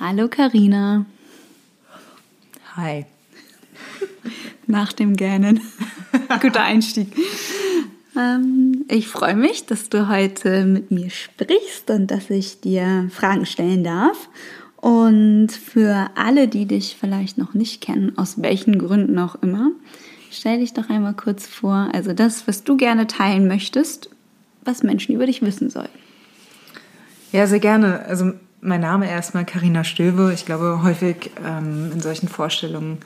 Hallo Karina. Hi. Nach dem Gähnen. Guter Einstieg. Ähm, ich freue mich, dass du heute mit mir sprichst und dass ich dir Fragen stellen darf. Und für alle, die dich vielleicht noch nicht kennen, aus welchen Gründen auch immer, stell dich doch einmal kurz vor, also das, was du gerne teilen möchtest, was Menschen über dich wissen sollen. Ja, sehr gerne. Also mein Name erstmal Karina Stöwe. Ich glaube, häufig ähm, in solchen Vorstellungen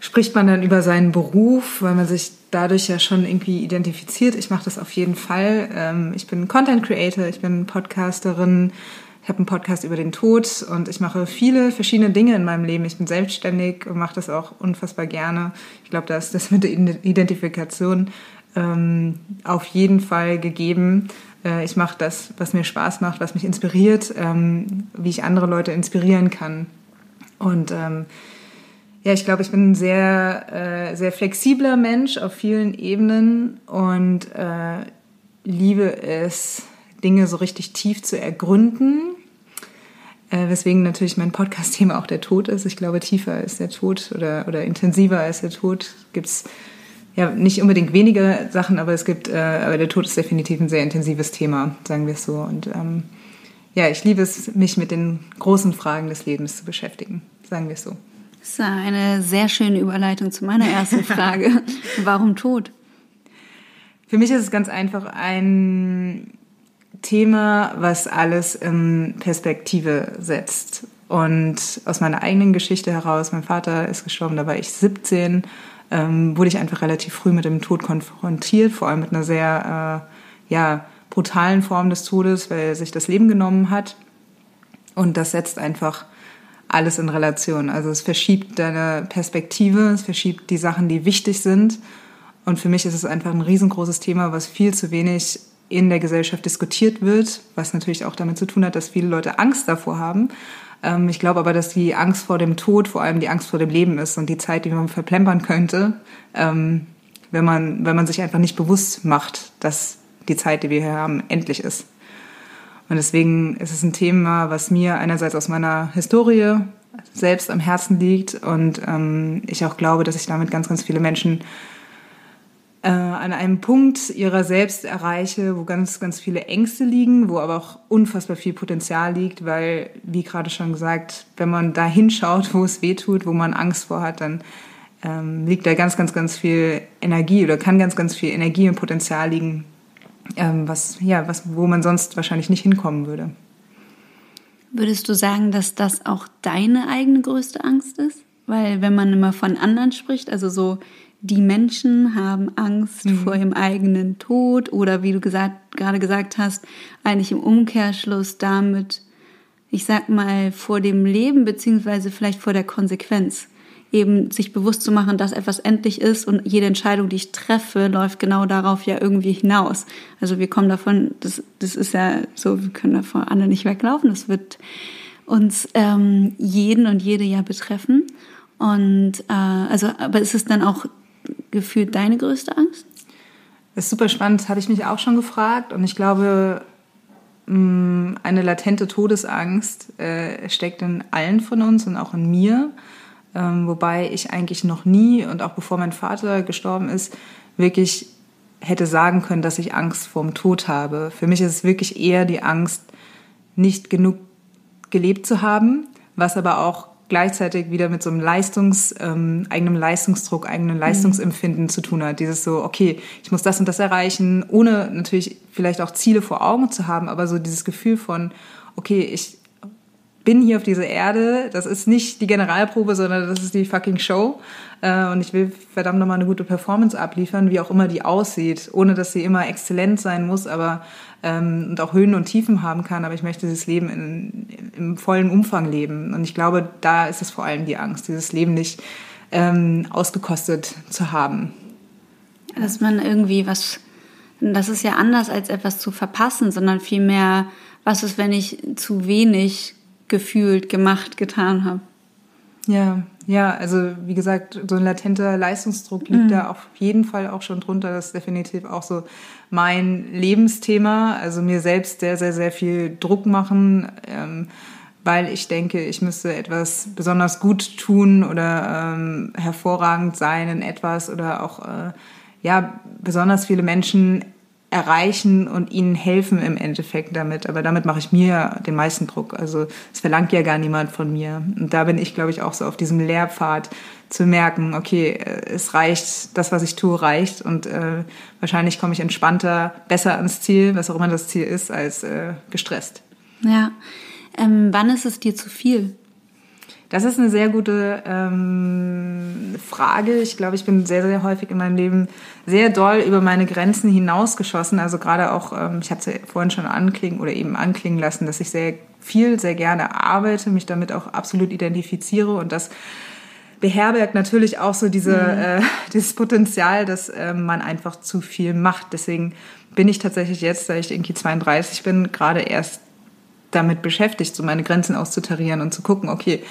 spricht man dann über seinen Beruf, weil man sich dadurch ja schon irgendwie identifiziert. Ich mache das auf jeden Fall. Ähm, ich bin Content Creator, ich bin Podcasterin, ich habe einen Podcast über den Tod und ich mache viele verschiedene Dinge in meinem Leben. Ich bin selbstständig und mache das auch unfassbar gerne. Ich glaube, da ist das mit der Identifikation ähm, auf jeden Fall gegeben. Äh, ich mache das, was mir Spaß macht, was mich inspiriert, ähm, wie ich andere Leute inspirieren kann. Und ähm, ja, ich glaube, ich bin ein sehr, äh, sehr flexibler Mensch auf vielen Ebenen und äh, liebe es, Dinge so richtig tief zu ergründen. Äh, weswegen natürlich mein Podcast-Thema auch der Tod ist. Ich glaube, tiefer ist der Tod oder, oder intensiver als der Tod gibt es ja, nicht unbedingt weniger Sachen, aber es gibt, äh, aber der Tod ist definitiv ein sehr intensives Thema, sagen wir es so. Und ähm, ja, ich liebe es, mich mit den großen Fragen des Lebens zu beschäftigen, sagen wir es so. Das ist eine sehr schöne Überleitung zu meiner ersten Frage. Warum Tod? Für mich ist es ganz einfach ein Thema, was alles in Perspektive setzt. Und aus meiner eigenen Geschichte heraus, mein Vater ist gestorben, da war ich 17 ähm, wurde ich einfach relativ früh mit dem Tod konfrontiert, vor allem mit einer sehr äh, ja, brutalen Form des Todes, weil er sich das Leben genommen hat. Und das setzt einfach alles in Relation. Also es verschiebt deine Perspektive, es verschiebt die Sachen, die wichtig sind. Und für mich ist es einfach ein riesengroßes Thema, was viel zu wenig in der Gesellschaft diskutiert wird, was natürlich auch damit zu tun hat, dass viele Leute Angst davor haben. Ähm, ich glaube aber, dass die Angst vor dem Tod vor allem die Angst vor dem Leben ist und die Zeit, die man verplempern könnte, ähm, wenn man, wenn man sich einfach nicht bewusst macht, dass die Zeit, die wir hier haben, endlich ist. Und deswegen ist es ein Thema, was mir einerseits aus meiner Historie selbst am Herzen liegt und ähm, ich auch glaube, dass ich damit ganz, ganz viele Menschen äh, an einem Punkt ihrer selbst erreiche, wo ganz, ganz viele Ängste liegen, wo aber auch unfassbar viel Potenzial liegt, weil, wie gerade schon gesagt, wenn man da hinschaut, wo es weh tut, wo man Angst vor hat, dann ähm, liegt da ganz, ganz, ganz viel Energie oder kann ganz, ganz viel Energie und Potenzial liegen, ähm, was, ja, was, wo man sonst wahrscheinlich nicht hinkommen würde. Würdest du sagen, dass das auch deine eigene größte Angst ist? Weil wenn man immer von anderen spricht, also so die Menschen haben Angst mhm. vor ihrem eigenen Tod oder wie du gesagt, gerade gesagt hast, eigentlich im Umkehrschluss damit, ich sag mal, vor dem Leben beziehungsweise vielleicht vor der Konsequenz. Eben sich bewusst zu machen, dass etwas endlich ist und jede Entscheidung, die ich treffe, läuft genau darauf ja irgendwie hinaus. Also wir kommen davon, das, das ist ja so, wir können davon alle nicht weglaufen. Das wird uns ähm, jeden und jede ja betreffen. Und äh, also, aber ist es dann auch gefühlt deine größte Angst? Das ist super spannend, habe ich mich auch schon gefragt. Und ich glaube, mm, eine latente Todesangst äh, steckt in allen von uns und auch in mir. Ähm, wobei ich eigentlich noch nie und auch bevor mein Vater gestorben ist, wirklich hätte sagen können, dass ich Angst vorm Tod habe. Für mich ist es wirklich eher die Angst, nicht genug gelebt zu haben, was aber auch gleichzeitig wieder mit so einem Leistungs, ähm, eigenem Leistungsdruck, eigenem Leistungsempfinden mhm. zu tun hat. Dieses so, okay, ich muss das und das erreichen, ohne natürlich vielleicht auch Ziele vor Augen zu haben, aber so dieses Gefühl von, okay, ich bin hier auf dieser Erde, das ist nicht die Generalprobe, sondern das ist die fucking Show. Äh, und ich will verdammt nochmal eine gute Performance abliefern, wie auch immer die aussieht, ohne dass sie immer exzellent sein muss, aber ähm, und auch Höhen und Tiefen haben kann. Aber ich möchte dieses Leben in, im vollen Umfang leben. Und ich glaube, da ist es vor allem die Angst, dieses Leben nicht ähm, ausgekostet zu haben. Dass man irgendwie was, das ist ja anders als etwas zu verpassen, sondern vielmehr, was ist, wenn ich zu wenig gefühlt, gemacht, getan habe. Ja, ja, also wie gesagt, so ein latenter Leistungsdruck liegt mhm. da auf jeden Fall auch schon drunter. Das ist definitiv auch so mein Lebensthema. Also mir selbst sehr, sehr, sehr viel Druck machen, ähm, weil ich denke, ich müsste etwas besonders gut tun oder ähm, hervorragend sein in etwas oder auch äh, ja besonders viele Menschen erreichen und ihnen helfen im Endeffekt damit. Aber damit mache ich mir den meisten Druck. Also es verlangt ja gar niemand von mir. Und da bin ich, glaube ich, auch so auf diesem Lehrpfad zu merken, okay, äh, es reicht, das, was ich tue, reicht. Und äh, wahrscheinlich komme ich entspannter, besser ans Ziel, was auch immer das Ziel ist, als äh, gestresst. Ja. Ähm, wann ist es dir zu viel? Das ist eine sehr gute ähm, Frage. Ich glaube, ich bin sehr, sehr häufig in meinem Leben sehr doll über meine Grenzen hinausgeschossen. Also gerade auch, ähm, ich habe es ja vorhin schon anklingen oder eben anklingen lassen, dass ich sehr viel, sehr gerne arbeite, mich damit auch absolut identifiziere und das beherbergt natürlich auch so diese, mhm. äh, dieses Potenzial, dass äh, man einfach zu viel macht. Deswegen bin ich tatsächlich jetzt, da ich irgendwie 32 bin, gerade erst damit beschäftigt, so meine Grenzen auszutarieren und zu gucken, okay,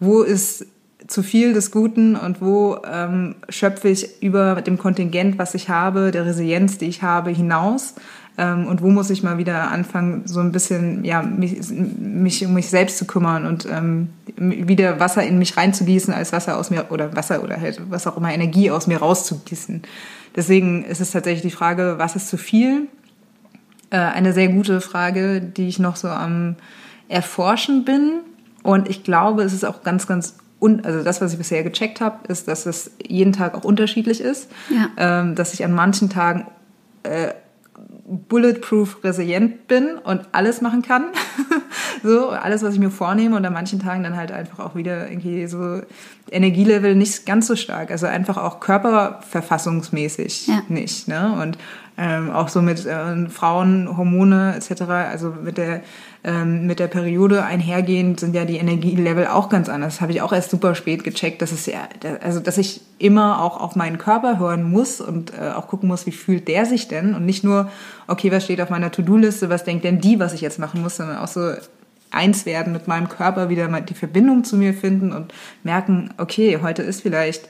wo ist zu viel des Guten und wo ähm, schöpfe ich über dem Kontingent, was ich habe, der Resilienz, die ich habe, hinaus ähm, und wo muss ich mal wieder anfangen, so ein bisschen ja mich, mich um mich selbst zu kümmern und ähm, wieder Wasser in mich reinzugießen, als Wasser aus mir oder Wasser oder halt was auch immer Energie aus mir rauszugießen. Deswegen ist es tatsächlich die Frage, was ist zu viel? Äh, eine sehr gute Frage, die ich noch so am Erforschen bin. Und ich glaube, es ist auch ganz, ganz und also das, was ich bisher gecheckt habe, ist, dass es jeden Tag auch unterschiedlich ist. Ja. Ähm, dass ich an manchen Tagen äh, bulletproof resilient bin und alles machen kann. so, alles, was ich mir vornehme und an manchen Tagen dann halt einfach auch wieder irgendwie so Energielevel nicht ganz so stark. Also einfach auch körperverfassungsmäßig ja. nicht. Ne? Und ähm, auch so mit äh, Frauen, Hormone etc., also mit der, ähm, mit der Periode einhergehend sind ja die Energielevel auch ganz anders. Das habe ich auch erst super spät gecheckt, dass es ja, also dass ich immer auch auf meinen Körper hören muss und äh, auch gucken muss, wie fühlt der sich denn und nicht nur, okay, was steht auf meiner To-Do-Liste, was denkt denn die, was ich jetzt machen muss, sondern auch so eins werden mit meinem Körper, wieder mal die Verbindung zu mir finden und merken, okay, heute ist vielleicht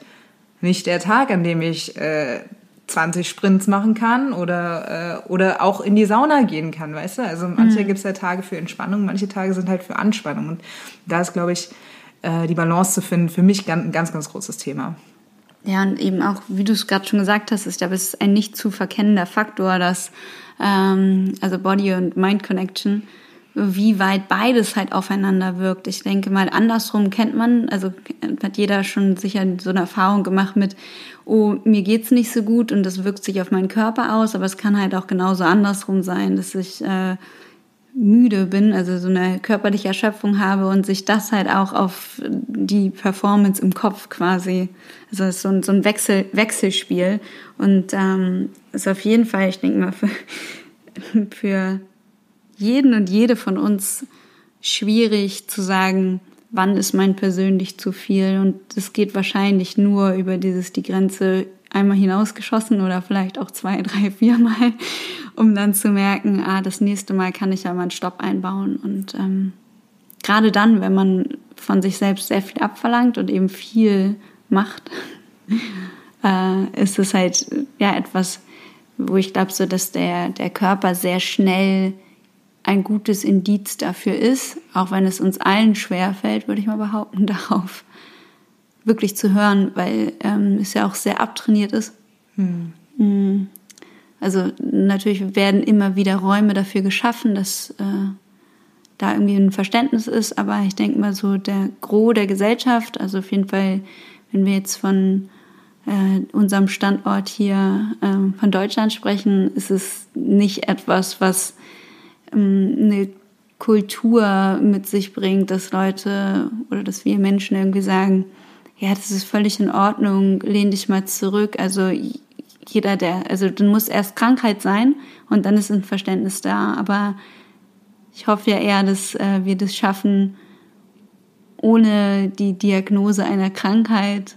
nicht der Tag, an dem ich äh, 20 Sprints machen kann oder, äh, oder auch in die Sauna gehen kann, weißt du? Also manche mhm. gibt es ja Tage für Entspannung, manche Tage sind halt für Anspannung. Und da ist, glaube ich, äh, die Balance zu finden, für mich ein ganz, ganz großes Thema. Ja, und eben auch, wie du es gerade schon gesagt hast, ist, glaube ich, ein nicht zu verkennender Faktor, dass ähm, also Body und Mind Connection, wie weit beides halt aufeinander wirkt. Ich denke mal, andersrum kennt man, also hat jeder schon sicher so eine Erfahrung gemacht mit, oh, mir geht's nicht so gut und das wirkt sich auf meinen Körper aus, aber es kann halt auch genauso andersrum sein, dass ich äh, müde bin, also so eine körperliche Erschöpfung habe und sich das halt auch auf die Performance im Kopf quasi, also es ist so ein, so ein Wechsel, Wechselspiel und ähm, ist auf jeden Fall, ich denke mal, für, für jeden und jede von uns schwierig zu sagen, wann ist mein persönlich zu viel. Und es geht wahrscheinlich nur über dieses die Grenze einmal hinausgeschossen oder vielleicht auch zwei, drei, vier Mal, um dann zu merken, ah, das nächste Mal kann ich ja mal einen Stopp einbauen. Und ähm, gerade dann, wenn man von sich selbst sehr viel abverlangt und eben viel macht, äh, ist es halt ja etwas, wo ich glaube, so dass der, der Körper sehr schnell ein gutes Indiz dafür ist, auch wenn es uns allen schwer fällt, würde ich mal behaupten, darauf wirklich zu hören, weil ähm, es ja auch sehr abtrainiert ist. Hm. hm. Also natürlich werden immer wieder Räume dafür geschaffen, dass äh, da irgendwie ein Verständnis ist, aber ich denke mal so der Gros der Gesellschaft, also auf jeden Fall, wenn wir jetzt von äh, unserem Standort hier äh, von Deutschland sprechen, ist es nicht etwas, was eine Kultur mit sich bringt, dass Leute oder dass wir Menschen irgendwie sagen, ja, das ist völlig in Ordnung, lehn dich mal zurück. Also jeder, der, also dann muss erst Krankheit sein und dann ist ein Verständnis da. Aber ich hoffe ja eher, dass äh, wir das schaffen, ohne die Diagnose einer Krankheit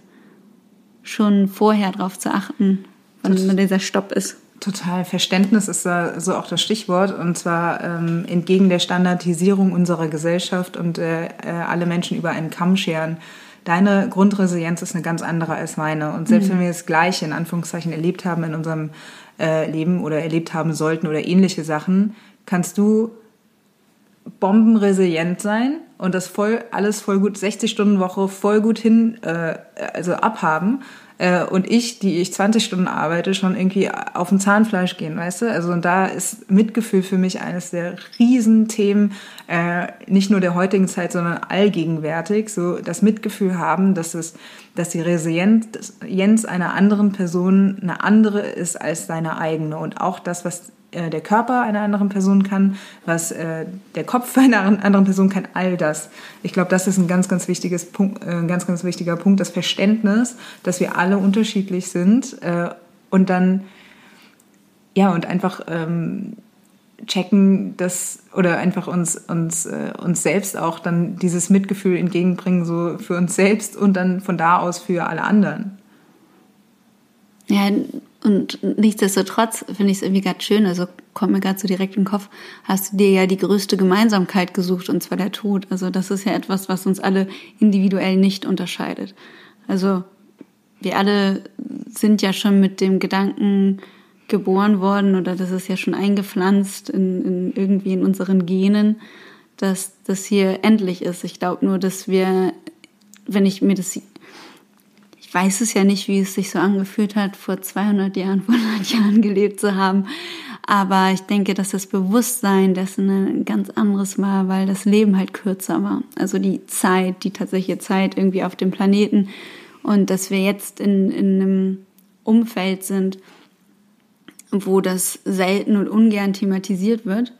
schon vorher darauf zu achten, wann dieser Stopp ist. Total. Verständnis ist da so auch das Stichwort. Und zwar ähm, entgegen der Standardisierung unserer Gesellschaft und äh, äh, alle Menschen über einen Kamm scheren. Deine Grundresilienz ist eine ganz andere als meine. Und selbst mhm. wenn wir das Gleiche in Anführungszeichen erlebt haben in unserem äh, Leben oder erlebt haben sollten oder ähnliche Sachen, kannst du bombenresilient sein und das voll, alles voll gut, 60 Stunden Woche voll gut hin, äh, also abhaben äh, und ich, die ich 20 Stunden arbeite, schon irgendwie auf dem Zahnfleisch gehen, weißt du? Also und da ist Mitgefühl für mich eines der Riesenthemen, äh, nicht nur der heutigen Zeit, sondern allgegenwärtig. So das Mitgefühl haben, dass es, dass die Resilienz einer anderen Person eine andere ist als seine eigene und auch das, was äh, der Körper einer anderen Person kann, was äh, der Kopf einer anderen Person kann, all das. Ich glaube, das ist ein ganz, ganz wichtiges Punkt, äh, ein ganz, ganz wichtiger Punkt, das Verständnis, dass wir alle unterschiedlich sind äh, und dann ja und einfach ähm, checken, dass oder einfach uns uns uns selbst auch dann dieses Mitgefühl entgegenbringen so für uns selbst und dann von da aus für alle anderen. Ja, und nichtsdestotrotz finde ich es irgendwie gerade schön, also kommt mir gerade so direkt den Kopf, hast du dir ja die größte Gemeinsamkeit gesucht, und zwar der Tod. Also das ist ja etwas, was uns alle individuell nicht unterscheidet. Also wir alle sind ja schon mit dem Gedanken geboren worden oder das ist ja schon eingepflanzt in, in irgendwie in unseren Genen, dass das hier endlich ist. Ich glaube nur, dass wir, wenn ich mir das ich weiß es ja nicht, wie es sich so angefühlt hat, vor 200 Jahren, vor 100 Jahren gelebt zu haben. Aber ich denke, dass das Bewusstsein dessen ein ganz anderes war, weil das Leben halt kürzer war. Also die Zeit, die tatsächliche Zeit irgendwie auf dem Planeten. Und dass wir jetzt in, in einem Umfeld sind, wo das selten und ungern thematisiert wird.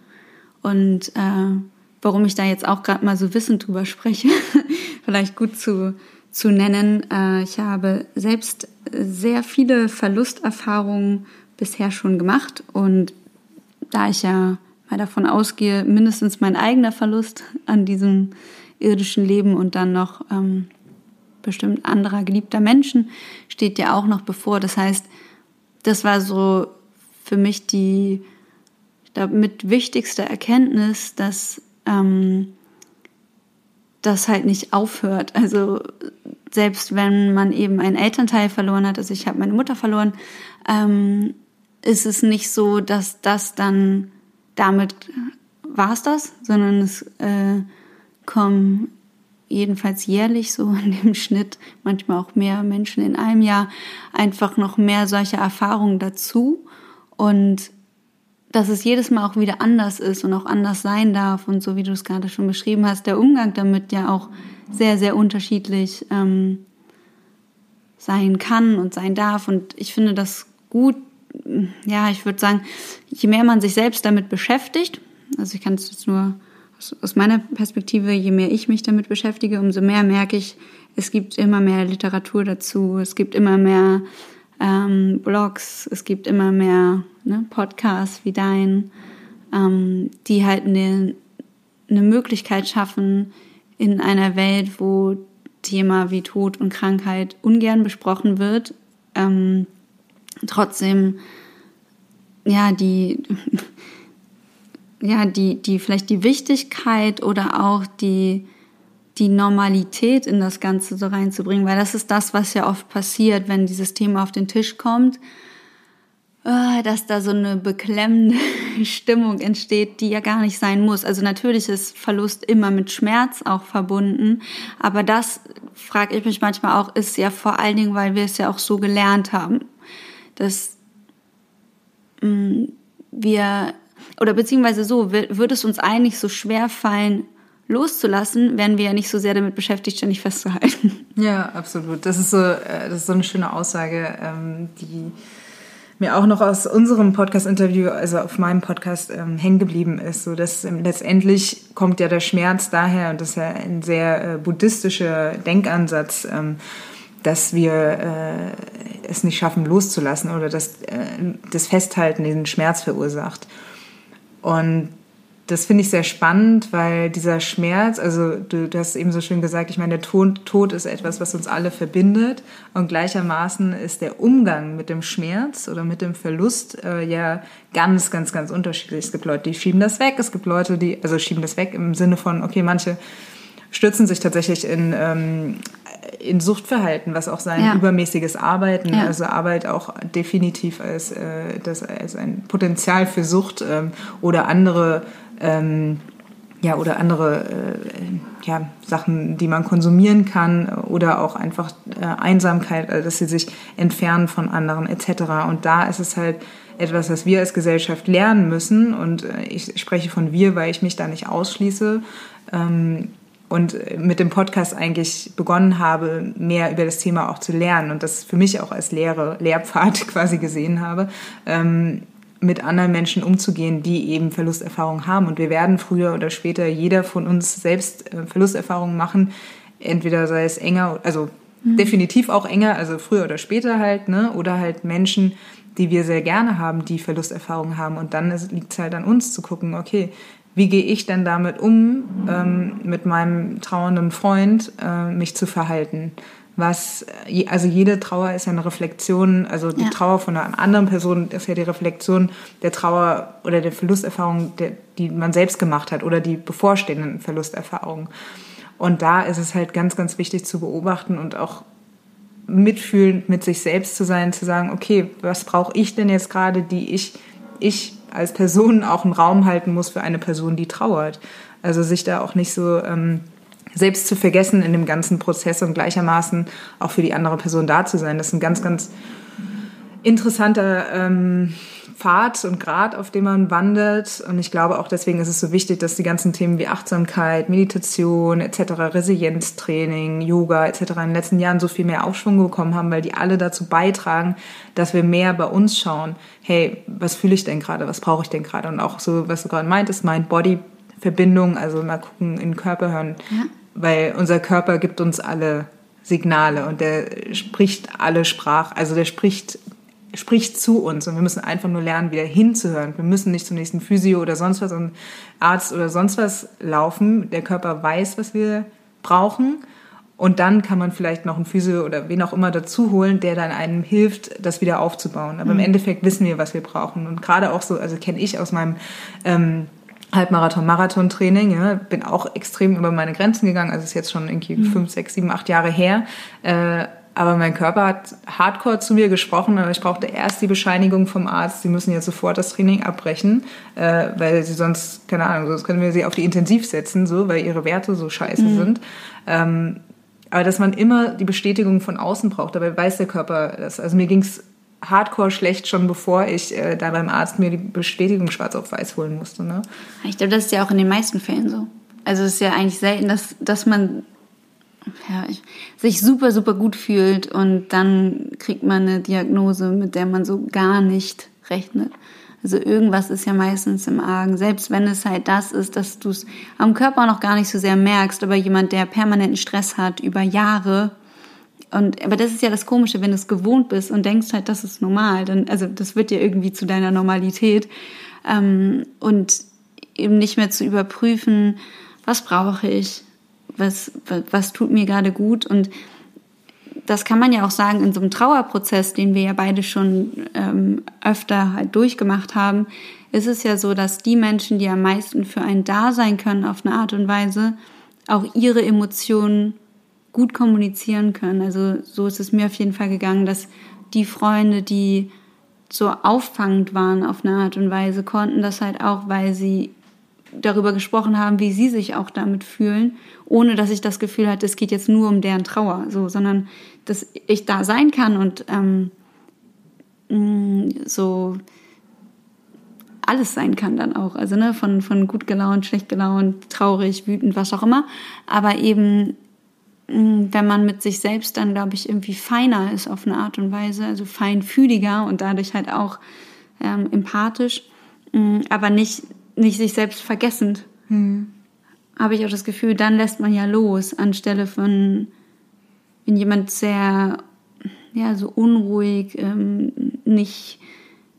Und äh, warum ich da jetzt auch gerade mal so wissend drüber spreche, vielleicht gut zu zu nennen. Äh, ich habe selbst sehr viele Verlusterfahrungen bisher schon gemacht und da ich ja mal davon ausgehe, mindestens mein eigener Verlust an diesem irdischen Leben und dann noch ähm, bestimmt anderer geliebter Menschen steht ja auch noch bevor. Das heißt, das war so für mich die damit wichtigste Erkenntnis, dass ähm, das halt nicht aufhört. Also selbst wenn man eben einen Elternteil verloren hat, also ich habe meine Mutter verloren, ähm, ist es nicht so, dass das dann damit war es das, sondern es äh, kommen jedenfalls jährlich so in dem Schnitt, manchmal auch mehr Menschen in einem Jahr, einfach noch mehr solche Erfahrungen dazu. Und dass es jedes Mal auch wieder anders ist und auch anders sein darf und so wie du es gerade schon beschrieben hast, der Umgang damit ja auch sehr, sehr unterschiedlich ähm, sein kann und sein darf. Und ich finde das gut, ja, ich würde sagen, je mehr man sich selbst damit beschäftigt, also ich kann es jetzt nur aus, aus meiner Perspektive, je mehr ich mich damit beschäftige, umso mehr merke ich, es gibt immer mehr Literatur dazu, es gibt immer mehr ähm, Blogs, es gibt immer mehr ne, Podcasts wie dein, ähm, die halt eine, eine Möglichkeit schaffen, in einer Welt, wo Thema wie Tod und Krankheit ungern besprochen wird, ähm, trotzdem ja die ja die die vielleicht die Wichtigkeit oder auch die die Normalität in das Ganze so reinzubringen, weil das ist das, was ja oft passiert, wenn dieses Thema auf den Tisch kommt, äh, dass da so eine beklemmende Stimmung entsteht, die ja gar nicht sein muss. Also natürlich ist Verlust immer mit Schmerz auch verbunden, aber das, frage ich mich manchmal auch, ist ja vor allen Dingen, weil wir es ja auch so gelernt haben, dass mm, wir, oder beziehungsweise so, würde es uns eigentlich so schwer fallen, loszulassen, wären wir ja nicht so sehr damit beschäftigt, ständig festzuhalten. Ja, absolut. Das ist so, äh, das ist so eine schöne Aussage, ähm, die mir auch noch aus unserem Podcast-Interview, also auf meinem Podcast, ähm, hängen geblieben ist. So dass ähm, letztendlich kommt ja der Schmerz daher, und das ist ja ein sehr äh, buddhistischer Denkansatz, ähm, dass wir äh, es nicht schaffen, loszulassen oder dass äh, das Festhalten den Schmerz verursacht. Und das finde ich sehr spannend, weil dieser Schmerz, also du, du hast eben so schön gesagt, ich meine, der Tod, Tod ist etwas, was uns alle verbindet und gleichermaßen ist der Umgang mit dem Schmerz oder mit dem Verlust äh, ja ganz, ganz, ganz unterschiedlich. Es gibt Leute, die schieben das weg, es gibt Leute, die, also schieben das weg im Sinne von, okay, manche stürzen sich tatsächlich in, ähm, in Suchtverhalten, was auch sein ja. übermäßiges Arbeiten, ja. also Arbeit auch definitiv als, äh, das, als ein Potenzial für Sucht ähm, oder andere ähm, ja, oder andere äh, ja, Sachen, die man konsumieren kann oder auch einfach äh, Einsamkeit, also dass sie sich entfernen von anderen etc. Und da ist es halt etwas, was wir als Gesellschaft lernen müssen und äh, ich spreche von wir, weil ich mich da nicht ausschließe ähm, und mit dem Podcast eigentlich begonnen habe, mehr über das Thema auch zu lernen und das für mich auch als Lehre, Lehrpfad quasi gesehen habe. Ähm, mit anderen Menschen umzugehen, die eben Verlusterfahrungen haben. Und wir werden früher oder später jeder von uns selbst äh, Verlusterfahrungen machen. Entweder sei es enger, also mhm. definitiv auch enger, also früher oder später halt, ne? Oder halt Menschen, die wir sehr gerne haben, die Verlusterfahrungen haben. Und dann liegt es halt an uns zu gucken, okay, wie gehe ich denn damit um, ähm, mit meinem trauernden Freund äh, mich zu verhalten? Was, also jede Trauer ist ja eine Reflexion, also die ja. Trauer von einer anderen Person ist ja die Reflexion der Trauer oder der Verlusterfahrung, der, die man selbst gemacht hat oder die bevorstehenden Verlusterfahrungen. Und da ist es halt ganz, ganz wichtig zu beobachten und auch mitfühlend mit sich selbst zu sein, zu sagen, okay, was brauche ich denn jetzt gerade, die ich, ich als Person auch einen Raum halten muss für eine Person, die trauert. Also sich da auch nicht so ähm, selbst zu vergessen in dem ganzen Prozess und gleichermaßen auch für die andere Person da zu sein. Das ist ein ganz, ganz interessanter ähm, Pfad und Grad, auf dem man wandelt. Und ich glaube auch deswegen ist es so wichtig, dass die ganzen Themen wie Achtsamkeit, Meditation etc., Resilienztraining, Yoga etc. in den letzten Jahren so viel mehr Aufschwung bekommen haben, weil die alle dazu beitragen, dass wir mehr bei uns schauen. Hey, was fühle ich denn gerade? Was brauche ich denn gerade? Und auch so, was du gerade meintest, Mind-Body-Verbindung, also mal gucken, in den Körper hören. Ja weil unser Körper gibt uns alle Signale und der spricht alle Sprache, also der spricht spricht zu uns und wir müssen einfach nur lernen, wieder hinzuhören. Wir müssen nicht zum nächsten Physio oder sonst was, und Arzt oder sonst was laufen. Der Körper weiß, was wir brauchen. Und dann kann man vielleicht noch einen Physio oder wen auch immer dazu holen, der dann einem hilft, das wieder aufzubauen. Aber mhm. im Endeffekt wissen wir, was wir brauchen. Und gerade auch so, also kenne ich aus meinem ähm, Halbmarathon, Marathon-Training, ja, bin auch extrem über meine Grenzen gegangen, also ist jetzt schon irgendwie mhm. fünf, sechs, sieben, acht Jahre her. Äh, aber mein Körper hat hardcore zu mir gesprochen, aber ich brauchte erst die Bescheinigung vom Arzt, sie müssen jetzt sofort das Training abbrechen, äh, weil sie sonst, keine Ahnung, sonst können wir sie auf die Intensiv setzen, so, weil ihre Werte so scheiße mhm. sind. Ähm, aber dass man immer die Bestätigung von außen braucht, dabei weiß der Körper das. Also mir ging's hardcore schlecht, schon bevor ich äh, da beim Arzt mir die Bestätigung schwarz auf weiß holen musste. Ne? Ich glaube, das ist ja auch in den meisten Fällen so. Also es ist ja eigentlich selten, dass, dass man ja, ich, sich super, super gut fühlt und dann kriegt man eine Diagnose, mit der man so gar nicht rechnet. Also irgendwas ist ja meistens im Argen, selbst wenn es halt das ist, dass du es am Körper noch gar nicht so sehr merkst, aber jemand, der permanenten Stress hat über Jahre, und, aber das ist ja das Komische, wenn du es gewohnt bist und denkst halt, das ist normal, dann, also das wird dir irgendwie zu deiner Normalität. Ähm, und eben nicht mehr zu überprüfen, was brauche ich, was, was, was tut mir gerade gut. Und das kann man ja auch sagen, in so einem Trauerprozess, den wir ja beide schon ähm, öfter halt durchgemacht haben, ist es ja so, dass die Menschen, die am meisten für einen da sein können auf eine Art und Weise, auch ihre Emotionen gut kommunizieren können. Also so ist es mir auf jeden Fall gegangen, dass die Freunde, die so auffangend waren auf eine Art und Weise, konnten das halt auch, weil sie darüber gesprochen haben, wie sie sich auch damit fühlen, ohne dass ich das Gefühl hatte, es geht jetzt nur um deren Trauer, so, sondern dass ich da sein kann und ähm, mm, so alles sein kann dann auch, also ne, von, von gut gelaunt, schlecht gelaunt, traurig, wütend, was auch immer, aber eben wenn man mit sich selbst dann, glaube ich, irgendwie feiner ist auf eine Art und Weise, also feinfühliger und dadurch halt auch ähm, empathisch, mh, mm, aber nicht, nicht sich selbst vergessend. Mhm. Habe ich auch das Gefühl, dann lässt man ja los, anstelle von, wenn jemand sehr, ja, so unruhig, ähm, nicht,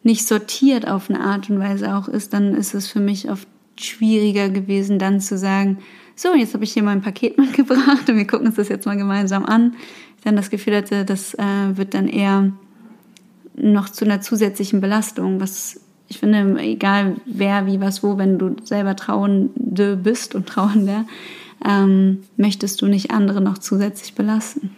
nicht sortiert auf eine Art und Weise auch ist, dann ist es für mich oft schwieriger gewesen, dann zu sagen, so, jetzt habe ich hier mein Paket mitgebracht und wir gucken uns das jetzt mal gemeinsam an. Ich dann das Gefühl hatte, das äh, wird dann eher noch zu einer zusätzlichen Belastung, was ich finde, egal wer, wie, was, wo, wenn du selber Trauernde bist und Trauernder, ähm, möchtest du nicht andere noch zusätzlich belasten.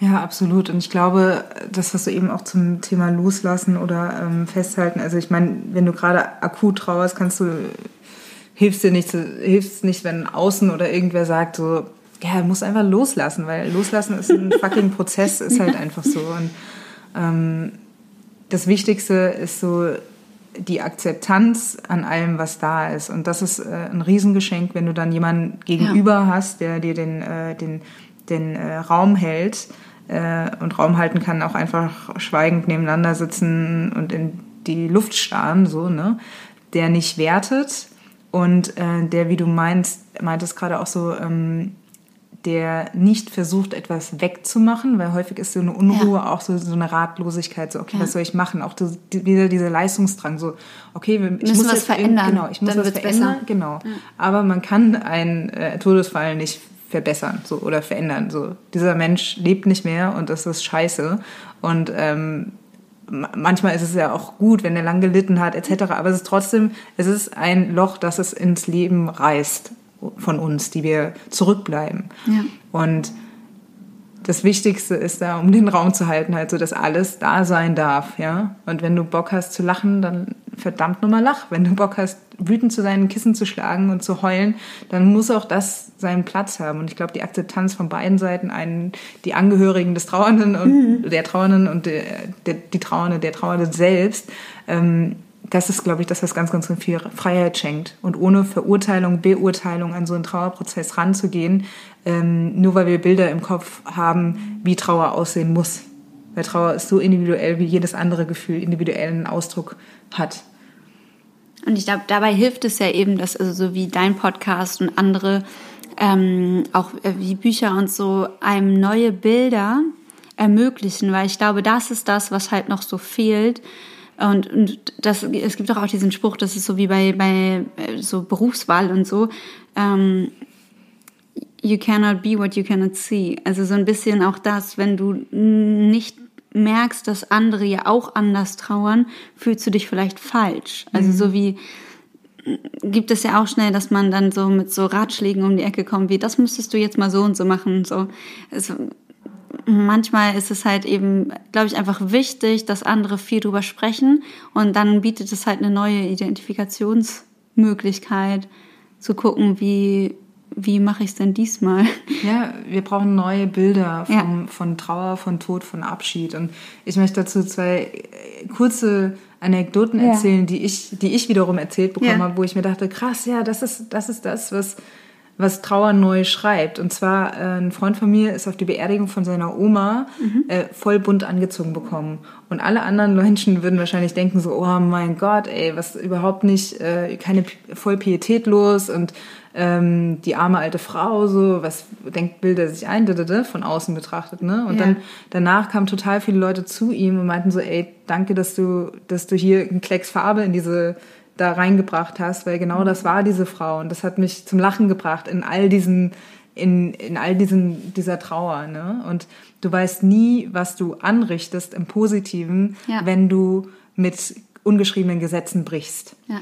Ja, absolut. Und ich glaube, das, was du eben auch zum Thema Loslassen oder ähm, Festhalten, also ich meine, wenn du gerade akut trauerst, kannst du hilft dir nicht, hilft nicht, wenn außen oder irgendwer sagt so, ja, muss einfach loslassen, weil loslassen ist ein fucking Prozess, ist halt einfach so. Und ähm, das Wichtigste ist so die Akzeptanz an allem, was da ist. Und das ist äh, ein Riesengeschenk, wenn du dann jemanden gegenüber ja. hast, der dir den, äh, den, den äh, Raum hält. Äh, und Raum halten kann auch einfach schweigend nebeneinander sitzen und in die Luft starren, so, ne? Der nicht wertet und äh, der, wie du meinst, meintest gerade auch so, ähm, der nicht versucht, etwas wegzumachen, weil häufig ist so eine Unruhe ja. auch so, so eine Ratlosigkeit, so, okay, ja. was soll ich machen? Auch das, wieder dieser Leistungsdrang, so, okay, ich Müssen muss was verändern. Genau, ich muss Dann was verändern, besser. genau. Ja. Aber man kann einen äh, Todesfall nicht verbessern so, oder verändern. So. Dieser Mensch lebt nicht mehr und das ist scheiße. Und ähm, manchmal ist es ja auch gut, wenn er lang gelitten hat, etc. Aber es ist trotzdem, es ist ein Loch, das es ins Leben reißt von uns, die wir zurückbleiben. Ja. Und das Wichtigste ist da, um den Raum zu halten, halt so, dass alles da sein darf, ja. Und wenn du Bock hast zu lachen, dann verdammt nochmal lach. Wenn du Bock hast, wütend zu sein, Kissen zu schlagen und zu heulen, dann muss auch das seinen Platz haben. Und ich glaube, die Akzeptanz von beiden Seiten, einen, die Angehörigen des Trauernden und mhm. der Trauernden und der, der, die Trauernde, der Trauernde selbst, ähm, das ist, glaube ich, das, was ganz, ganz viel Freiheit schenkt. Und ohne Verurteilung, Beurteilung an so einen Trauerprozess ranzugehen, ähm, nur weil wir Bilder im Kopf haben, wie Trauer aussehen muss. Weil Trauer ist so individuell, wie jedes andere Gefühl individuellen Ausdruck hat. Und ich glaube, dabei hilft es ja eben, dass also so wie dein Podcast und andere, ähm, auch äh, wie Bücher und so, einem neue Bilder ermöglichen, weil ich glaube, das ist das, was halt noch so fehlt, und, und das, es gibt auch diesen Spruch, das ist so wie bei, bei äh, so Berufswahl und so. Ähm, you cannot be what you cannot see. Also so ein bisschen auch das, wenn du nicht merkst, dass andere ja auch anders trauern, fühlst du dich vielleicht falsch. Also mhm. so wie gibt es ja auch schnell, dass man dann so mit so Ratschlägen um die Ecke kommt, wie das müsstest du jetzt mal so und so machen. So, also, manchmal ist es halt eben, glaube ich, einfach wichtig, dass andere viel drüber sprechen und dann bietet es halt eine neue Identifikationsmöglichkeit zu gucken, wie, wie mache ich es denn diesmal? Ja, wir brauchen neue Bilder vom, ja. von Trauer, von Tod, von Abschied. Und ich möchte dazu zwei äh, kurze Anekdoten erzählen, ja. die, ich, die ich wiederum erzählt bekommen ja. habe, wo ich mir dachte, krass, ja, das ist das, ist das was was Trauer neu schreibt. Und zwar, äh, ein Freund von mir ist auf die Beerdigung von seiner Oma mhm. äh, voll bunt angezogen bekommen. Und alle anderen Menschen würden wahrscheinlich denken so, oh mein Gott, ey, was überhaupt nicht, äh, keine voll pietätlos und ähm, die arme alte Frau, so, was denkt, bildet sich ein, von außen betrachtet, ne? Und ja. dann danach kamen total viele Leute zu ihm und meinten so, ey, danke, dass du, dass du hier einen Klecks Farbe in diese da reingebracht hast, weil genau das war diese Frau und das hat mich zum Lachen gebracht in all diesen in, in all diesen dieser Trauer, ne? Und du weißt nie, was du anrichtest im Positiven, ja. wenn du mit ungeschriebenen Gesetzen brichst. Ja.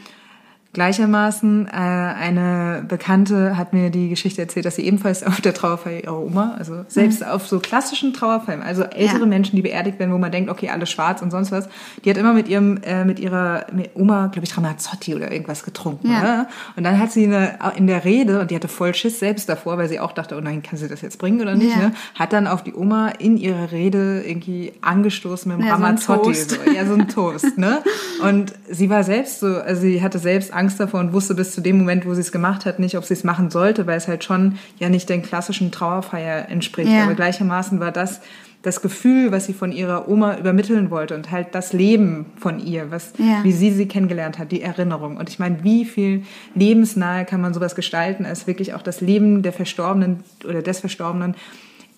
Gleichermaßen äh, eine Bekannte hat mir die Geschichte erzählt, dass sie ebenfalls auf der Trauerfeier ihrer Oma, also selbst mhm. auf so klassischen Trauerfeiern, also ältere ja. Menschen, die beerdigt werden, wo man denkt, okay, alles schwarz und sonst was, die hat immer mit ihrem äh, mit ihrer Oma, glaube ich, Ramazzotti oder irgendwas getrunken. Ja. Oder? Und dann hat sie eine, in der Rede und die hatte voll Schiss selbst davor, weil sie auch dachte, oh nein, kann sie das jetzt bringen oder nicht? Ja. Ne? Hat dann auf die Oma in ihrer Rede irgendwie angestoßen mit dem ja, Ramazzotti, so, so, ja so ein Toast, ne? Und sie war selbst so, also sie hatte selbst Angst davor und wusste bis zu dem Moment, wo sie es gemacht hat, nicht, ob sie es machen sollte, weil es halt schon ja nicht den klassischen Trauerfeier entspricht. Ja. Aber gleichermaßen war das das Gefühl, was sie von ihrer Oma übermitteln wollte und halt das Leben von ihr, was, ja. wie sie sie kennengelernt hat, die Erinnerung. Und ich meine, wie viel lebensnahe kann man sowas gestalten, als wirklich auch das Leben der Verstorbenen oder des Verstorbenen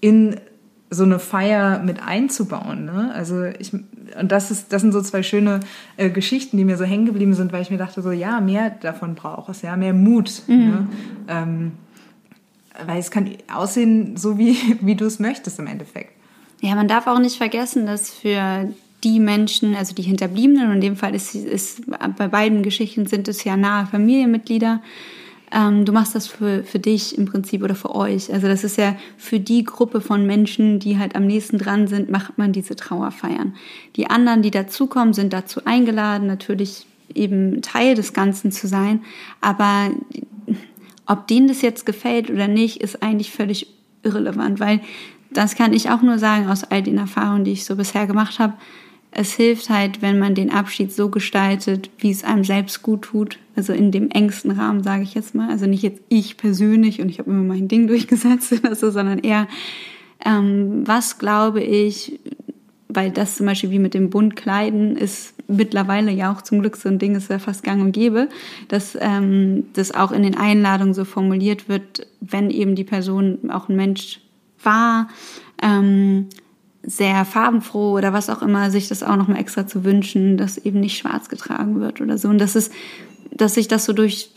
in so eine Feier mit einzubauen. Ne? Also ich, und das ist, das sind so zwei schöne äh, Geschichten, die mir so hängen geblieben sind, weil ich mir dachte so, ja, mehr davon braucht es, ja, mehr Mut. Mhm. Ne? Ähm, weil es kann aussehen, so wie, wie du es möchtest im Endeffekt. Ja, man darf auch nicht vergessen, dass für die Menschen, also die Hinterbliebenen, und in dem Fall ist, ist bei beiden Geschichten sind es ja nahe Familienmitglieder, ähm, du machst das für, für dich im Prinzip oder für euch. Also das ist ja für die Gruppe von Menschen, die halt am nächsten dran sind, macht man diese Trauerfeiern. Die anderen, die dazukommen, sind dazu eingeladen. Natürlich eben Teil des Ganzen zu sein. Aber ob denen das jetzt gefällt oder nicht, ist eigentlich völlig irrelevant, weil das kann ich auch nur sagen aus all den Erfahrungen, die ich so bisher gemacht habe. Es hilft halt, wenn man den Abschied so gestaltet, wie es einem selbst gut tut. Also in dem engsten Rahmen, sage ich jetzt mal. Also nicht jetzt ich persönlich und ich habe immer mein Ding durchgesetzt oder so, sondern eher, ähm, was glaube ich, weil das zum Beispiel wie mit dem Bund kleiden ist mittlerweile ja auch zum Glück so ein Ding, ist ja fast gang und gäbe, dass ähm, das auch in den Einladungen so formuliert wird, wenn eben die Person auch ein Mensch war, ähm, sehr farbenfroh oder was auch immer, sich das auch nochmal extra zu wünschen, dass eben nicht schwarz getragen wird oder so. Und das ist, dass sich das so durch,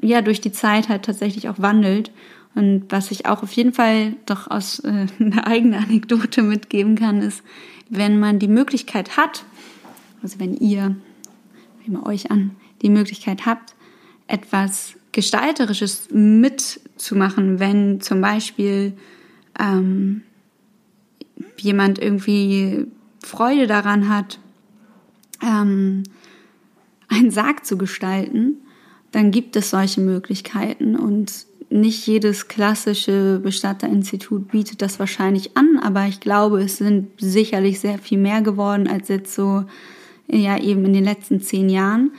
ja, durch die Zeit halt tatsächlich auch wandelt. Und was ich auch auf jeden Fall doch aus äh, einer eigenen Anekdote mitgeben kann, ist, wenn man die Möglichkeit hat, also wenn ihr, nehmen wir euch an, die Möglichkeit habt, etwas Gestalterisches mitzumachen, wenn zum Beispiel ähm, jemand irgendwie Freude daran hat, ähm, einen Sarg zu gestalten, dann gibt es solche Möglichkeiten und nicht jedes klassische Bestatterinstitut bietet das wahrscheinlich an, aber ich glaube, es sind sicherlich sehr viel mehr geworden als jetzt so ja eben in den letzten zehn Jahren.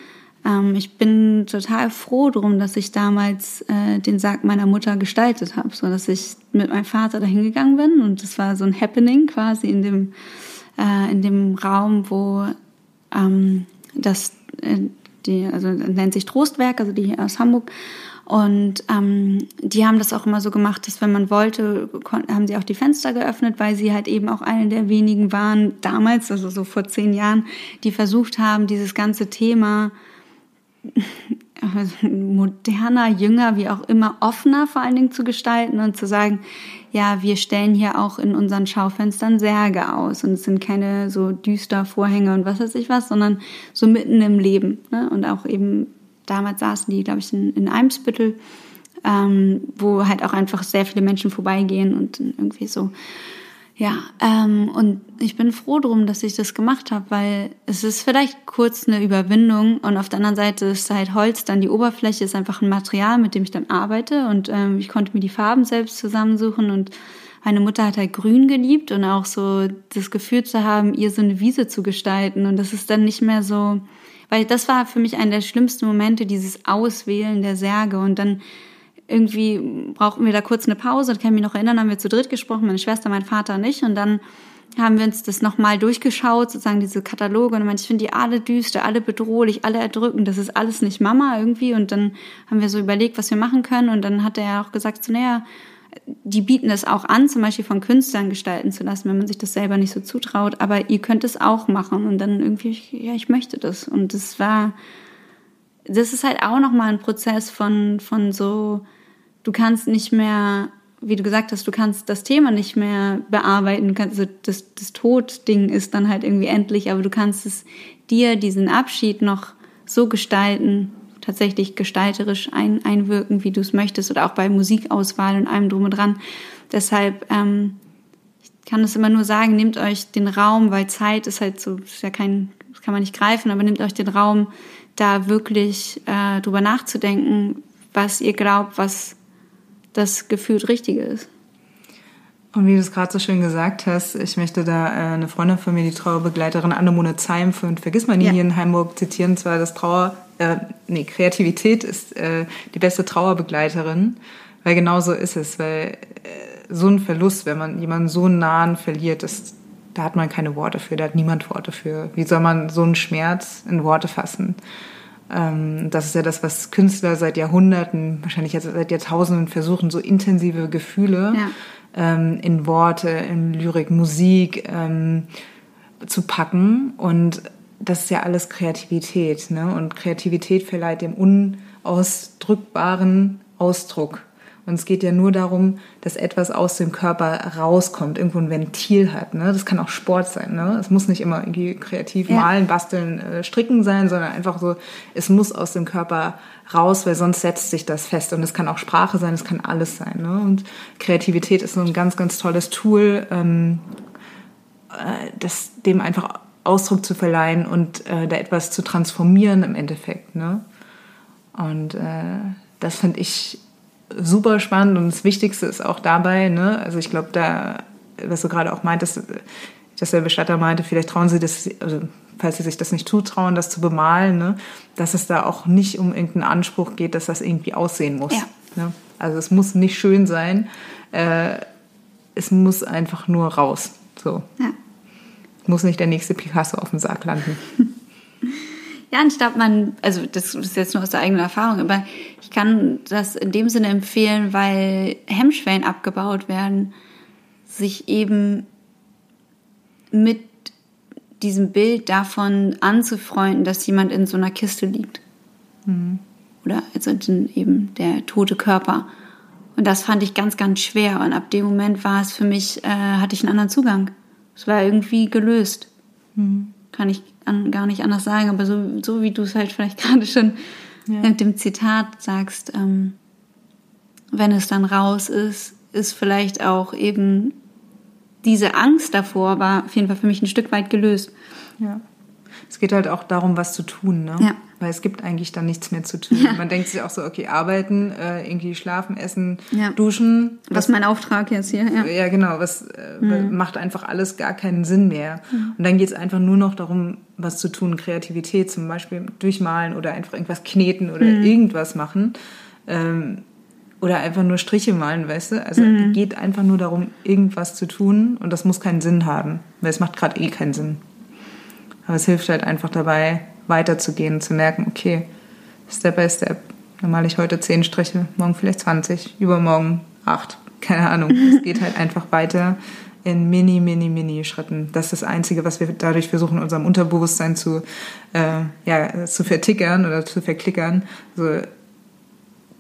Ähm, ich bin total froh drum, dass ich damals äh, den Sarg meiner Mutter gestaltet habe, so dass ich mit meinem Vater dahin gegangen bin und das war so ein Happening quasi in dem äh, in dem Raum, wo ähm, das die also nennt sich Trostwerk, also die aus Hamburg. Und ähm, die haben das auch immer so gemacht, dass wenn man wollte, haben sie auch die Fenster geöffnet, weil sie halt eben auch eine der wenigen waren damals, also so vor zehn Jahren, die versucht haben, dieses ganze Thema moderner, jünger, wie auch immer, offener vor allen Dingen zu gestalten und zu sagen, ja, wir stellen hier auch in unseren Schaufenstern Särge aus und es sind keine so düster Vorhänge und was weiß ich was, sondern so mitten im Leben. Ne? Und auch eben damals saßen die, glaube ich, in, in Eimsbüttel, ähm, wo halt auch einfach sehr viele Menschen vorbeigehen und irgendwie so ja, ähm, und ich bin froh drum, dass ich das gemacht habe, weil es ist vielleicht kurz eine Überwindung und auf der anderen Seite ist halt Holz dann die Oberfläche, ist einfach ein Material, mit dem ich dann arbeite und ähm, ich konnte mir die Farben selbst zusammensuchen und meine Mutter hat halt grün geliebt und auch so das Gefühl zu haben, ihr so eine Wiese zu gestalten und das ist dann nicht mehr so, weil das war für mich einer der schlimmsten Momente, dieses Auswählen der Särge und dann irgendwie brauchten wir da kurz eine Pause. Ich kann mich noch erinnern, haben wir zu dritt gesprochen, meine Schwester, mein Vater und. Und dann haben wir uns das nochmal durchgeschaut, sozusagen diese Kataloge. Und ich finde die alle düster, alle bedrohlich, alle erdrückend. Das ist alles nicht Mama irgendwie. Und dann haben wir so überlegt, was wir machen können. Und dann hat er auch gesagt, so, naja, die bieten es auch an, zum Beispiel von Künstlern gestalten zu lassen, wenn man sich das selber nicht so zutraut. Aber ihr könnt es auch machen. Und dann irgendwie, ja, ich möchte das. Und das war, das ist halt auch nochmal ein Prozess von, von so, du kannst nicht mehr, wie du gesagt hast, du kannst das Thema nicht mehr bearbeiten. kannst, also das, das Todding ist dann halt irgendwie endlich, aber du kannst es dir, diesen Abschied noch so gestalten, tatsächlich gestalterisch ein, einwirken, wie du es möchtest, oder auch bei Musikauswahl und allem drum und dran. Deshalb, ähm, ich kann es immer nur sagen, nehmt euch den Raum, weil Zeit ist halt so, ist ja kein, das kann man nicht greifen, aber nehmt euch den Raum, da wirklich äh, drüber nachzudenken, was ihr glaubt, was das gefühlt Richtige ist. Und wie du es gerade so schön gesagt hast, ich möchte da äh, eine Freundin von mir, die Trauerbegleiterin Annemone Zeim von Vergiss mal nie ja. hier in Hamburg zitieren, zwar das Trauer, äh, nee, Kreativität ist äh, die beste Trauerbegleiterin, weil genau so ist es, weil äh, so ein Verlust, wenn man jemanden so nahen verliert, das, da hat man keine Worte für, da hat niemand Worte für. Wie soll man so einen Schmerz in Worte fassen? Ähm, das ist ja das, was Künstler seit Jahrhunderten, wahrscheinlich seit Jahrtausenden versuchen, so intensive Gefühle ja. Ähm, in Worte, in Lyrik, Musik ähm, zu packen. Und das ist ja alles Kreativität. Ne? Und Kreativität verleiht dem unausdrückbaren Ausdruck. Und es geht ja nur darum, dass etwas aus dem Körper rauskommt, irgendwo ein Ventil hat. Ne? Das kann auch Sport sein. Ne? Es muss nicht immer irgendwie kreativ ja. malen, basteln, äh, stricken sein, sondern einfach so, es muss aus dem Körper raus, weil sonst setzt sich das fest. Und es kann auch Sprache sein, es kann alles sein. Ne? Und Kreativität ist so ein ganz, ganz tolles Tool, ähm, äh, das dem einfach Ausdruck zu verleihen und äh, da etwas zu transformieren im Endeffekt. Ne? Und äh, das finde ich super spannend und das Wichtigste ist auch dabei, ne? also ich glaube, da, was du gerade auch meintest, dass der Bestatter meinte, vielleicht trauen sie das, also falls sie sich das nicht zutrauen, das zu bemalen, ne? dass es da auch nicht um irgendeinen Anspruch geht, dass das irgendwie aussehen muss. Ja. Ne? Also es muss nicht schön sein, äh, es muss einfach nur raus. So. Ja. Muss nicht der nächste Picasso auf dem Sarg landen. Ja, anstatt man, also das ist jetzt nur aus der eigenen Erfahrung, aber ich kann das in dem Sinne empfehlen, weil Hemmschwellen abgebaut werden, sich eben mit diesem Bild davon anzufreunden, dass jemand in so einer Kiste liegt. Mhm. Oder also eben der tote Körper. Und das fand ich ganz, ganz schwer. Und ab dem Moment war es für mich, äh, hatte ich einen anderen Zugang. Es war irgendwie gelöst. Mhm. Kann ich an, gar nicht anders sagen, aber so, so wie du es halt vielleicht gerade schon ja. mit dem Zitat sagst, ähm, wenn es dann raus ist, ist vielleicht auch eben diese Angst davor war auf jeden Fall für mich ein Stück weit gelöst. Ja. Es geht halt auch darum, was zu tun, ne? Ja. Weil es gibt eigentlich dann nichts mehr zu tun. Ja. Man denkt sich auch so, okay, arbeiten, äh, irgendwie schlafen, essen, ja. duschen. Was, was mein Auftrag jetzt hier, ja. Ja, genau, was äh, mhm. macht einfach alles gar keinen Sinn mehr. Mhm. Und dann geht es einfach nur noch darum, was zu tun, Kreativität zum Beispiel durchmalen oder einfach irgendwas kneten oder mhm. irgendwas machen. Ähm, oder einfach nur Striche malen, weißt du? Also mhm. geht einfach nur darum, irgendwas zu tun und das muss keinen Sinn haben, weil es macht gerade eh keinen Sinn. Aber es hilft halt einfach dabei, weiterzugehen, zu merken, okay, Step by Step. Dann male ich heute zehn Striche, morgen vielleicht 20, übermorgen acht. Keine Ahnung. es geht halt einfach weiter in mini, mini, mini Schritten. Das ist das Einzige, was wir dadurch versuchen, unserem Unterbewusstsein zu, äh, ja, zu vertickern oder zu verklickern. Also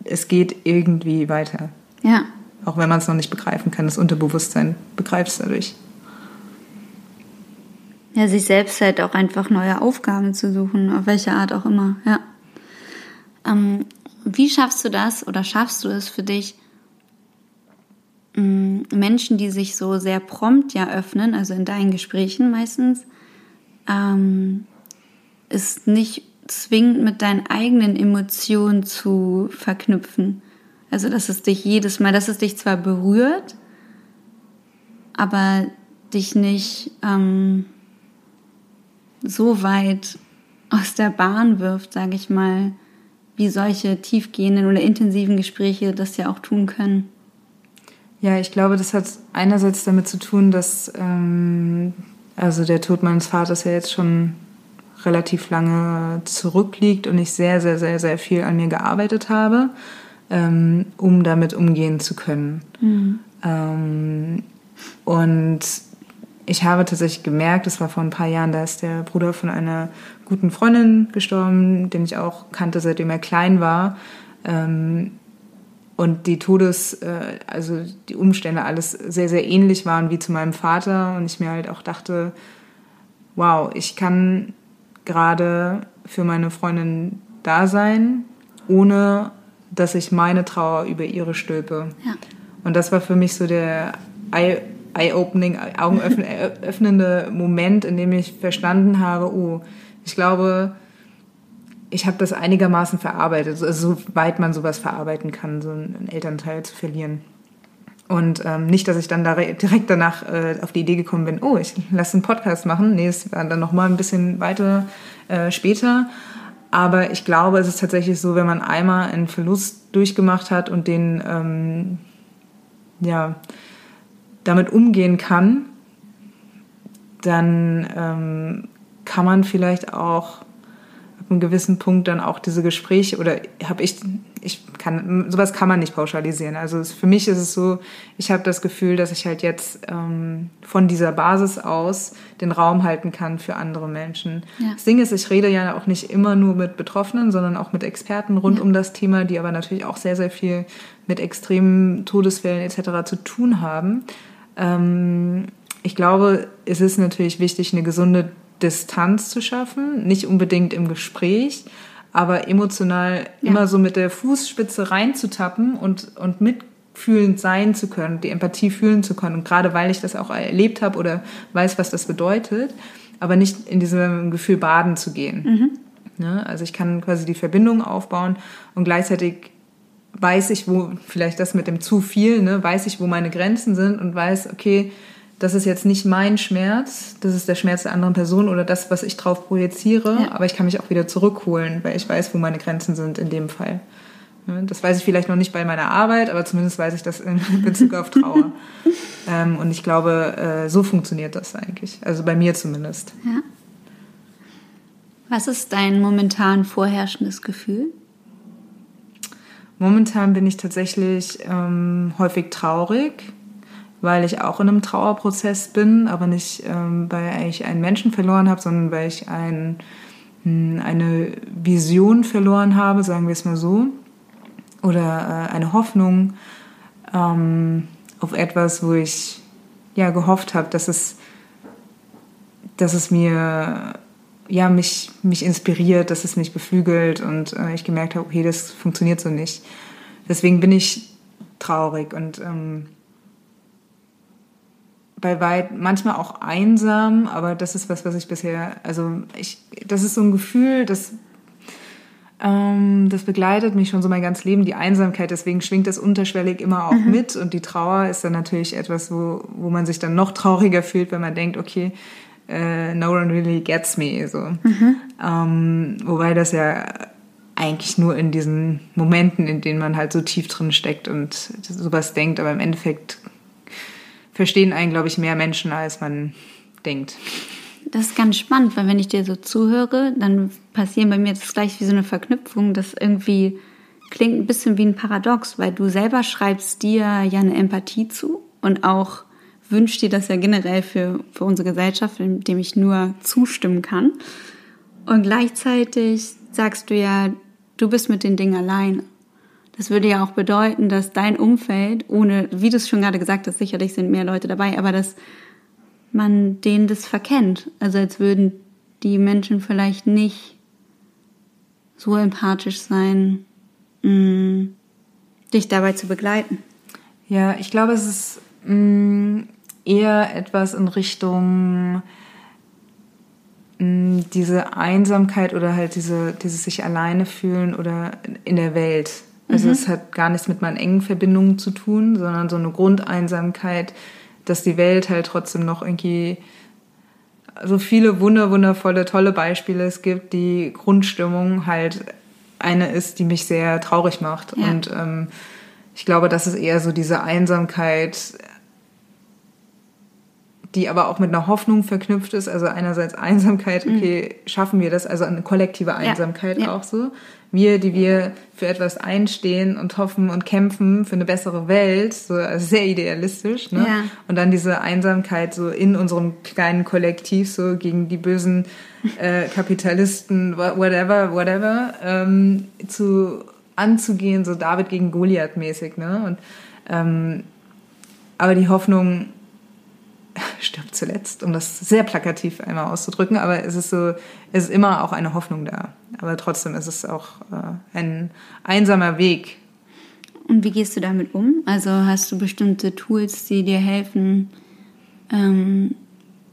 es geht irgendwie weiter. Ja. Auch wenn man es noch nicht begreifen kann, das Unterbewusstsein begreift es dadurch. Ja, sich selbst halt auch einfach neue Aufgaben zu suchen, auf welche Art auch immer, ja. Ähm, wie schaffst du das oder schaffst du es für dich, ähm, Menschen, die sich so sehr prompt ja öffnen, also in deinen Gesprächen meistens, ähm, ist nicht zwingend mit deinen eigenen Emotionen zu verknüpfen. Also, dass es dich jedes Mal, dass es dich zwar berührt, aber dich nicht ähm, so weit aus der Bahn wirft, sage ich mal, wie solche tiefgehenden oder intensiven Gespräche das ja auch tun können. Ja, ich glaube, das hat einerseits damit zu tun, dass ähm, also der Tod meines Vaters ja jetzt schon relativ lange zurückliegt und ich sehr, sehr, sehr, sehr viel an mir gearbeitet habe, ähm, um damit umgehen zu können. Mhm. Ähm, und ich habe tatsächlich gemerkt, das war vor ein paar Jahren, da ist der Bruder von einer guten Freundin gestorben, den ich auch kannte, seitdem er klein war. Ähm, und die Todes, äh, also die Umstände alles sehr, sehr ähnlich waren wie zu meinem Vater. Und ich mir halt auch dachte, wow, ich kann gerade für meine Freundin da sein, ohne dass ich meine Trauer über ihre stülpe. Ja. Und das war für mich so der eye-opening, augenöffnende Moment, in dem ich verstanden habe, oh, ich glaube, ich habe das einigermaßen verarbeitet, also soweit man sowas verarbeiten kann, so einen Elternteil zu verlieren. Und ähm, nicht, dass ich dann da direkt danach äh, auf die Idee gekommen bin, oh, ich lasse einen Podcast machen. Nee, es war dann noch mal ein bisschen weiter äh, später. Aber ich glaube, es ist tatsächlich so, wenn man einmal einen Verlust durchgemacht hat und den ähm, ja damit umgehen kann, dann ähm, kann man vielleicht auch ab einem gewissen Punkt dann auch diese Gespräche oder habe ich ich kann sowas kann man nicht pauschalisieren. Also es, für mich ist es so, ich habe das Gefühl, dass ich halt jetzt ähm, von dieser Basis aus den Raum halten kann für andere Menschen. Ja. Das Ding ist, ich rede ja auch nicht immer nur mit Betroffenen, sondern auch mit Experten rund ja. um das Thema, die aber natürlich auch sehr sehr viel mit extremen Todesfällen etc. zu tun haben. Ähm, ich glaube, es ist natürlich wichtig, eine gesunde Distanz zu schaffen, nicht unbedingt im Gespräch, aber emotional ja. immer so mit der Fußspitze reinzutappen und, und mitfühlend sein zu können, die Empathie fühlen zu können. Und gerade weil ich das auch erlebt habe oder weiß, was das bedeutet. aber nicht in diesem Gefühl baden zu gehen. Mhm. Ne? Also ich kann quasi die Verbindung aufbauen und gleichzeitig weiß ich, wo, vielleicht das mit dem zu viel, ne, weiß ich, wo meine Grenzen sind und weiß, okay, das ist jetzt nicht mein Schmerz, das ist der Schmerz der anderen Person oder das, was ich drauf projiziere, ja. aber ich kann mich auch wieder zurückholen, weil ich weiß, wo meine Grenzen sind in dem Fall. Das weiß ich vielleicht noch nicht bei meiner Arbeit, aber zumindest weiß ich das in Bezug auf Trauer. ähm, und ich glaube, äh, so funktioniert das eigentlich. Also bei mir zumindest. Ja. Was ist dein momentan vorherrschendes Gefühl? Momentan bin ich tatsächlich ähm, häufig traurig, weil ich auch in einem Trauerprozess bin, aber nicht, ähm, weil ich einen Menschen verloren habe, sondern weil ich ein, hm, eine Vision verloren habe, sagen wir es mal so oder äh, eine Hoffnung ähm, auf etwas, wo ich ja gehofft habe, dass es, dass es mir ja mich mich inspiriert, dass es mich beflügelt und äh, ich gemerkt habe, okay, das funktioniert so nicht. Deswegen bin ich traurig und ähm, bei weit manchmal auch einsam, aber das ist was, was ich bisher, also ich, das ist so ein Gefühl, das ähm, das begleitet mich schon so mein ganzes Leben, die Einsamkeit. Deswegen schwingt das unterschwellig immer auch mhm. mit. Und die Trauer ist dann natürlich etwas, wo, wo man sich dann noch trauriger fühlt, wenn man denkt, okay, uh, no one really gets me. So. Mhm. Ähm, wobei das ja eigentlich nur in diesen Momenten, in denen man halt so tief drin steckt und sowas denkt, aber im Endeffekt verstehen einen, glaube ich, mehr Menschen, als man denkt das ist ganz spannend, weil wenn ich dir so zuhöre, dann passieren bei mir das gleich wie so eine Verknüpfung, das irgendwie klingt ein bisschen wie ein Paradox, weil du selber schreibst dir ja eine Empathie zu und auch wünschst dir das ja generell für, für unsere Gesellschaft, dem ich nur zustimmen kann. Und gleichzeitig sagst du ja, du bist mit den Dingen alleine. Das würde ja auch bedeuten, dass dein Umfeld, ohne, wie du es schon gerade gesagt hast, sicherlich sind mehr Leute dabei, aber dass man denen das verkennt. Also als würden die Menschen vielleicht nicht so empathisch sein, mh, mm, dich dabei zu begleiten. Ja, ich glaube, es ist mh, mm, eher etwas in Richtung mh, mm, diese Einsamkeit oder halt diese, dieses sich alleine fühlen oder in der Welt. Also mhm. es hat gar nichts mit meinen engen Verbindungen zu tun, sondern so eine Grundeinsamkeit, dass die Welt halt trotzdem noch irgendwie so viele wunder, wundervolle, tolle Beispiele es gibt, die Grundstimmung halt eine ist, die mich sehr traurig macht. Ja. Und ähm, ich glaube, das ist eher so diese Einsamkeit, die aber auch mit einer Hoffnung verknüpft ist. Also einerseits Einsamkeit, mhm. okay, schaffen wir das, also eine kollektive Einsamkeit ja. Ja. auch so. Wir, die wir für etwas einstehen und hoffen und kämpfen für eine bessere Welt, so also sehr idealistisch. Ne? Ja. Und dann diese Einsamkeit so in unserem kleinen Kollektiv so gegen die bösen äh, Kapitalisten, whatever, whatever, ähm, zu anzugehen, so David gegen Goliath mäßig. Ne? Und ähm, aber die Hoffnung stirbt zuletzt, um das sehr plakativ einmal auszudrücken, aber es ist so, es ist immer auch eine Hoffnung da. Aber trotzdem ist es auch äh, ein einsamer Weg. Und wie gehst du damit um? Also hast du bestimmte Tools, die dir helfen, ähm,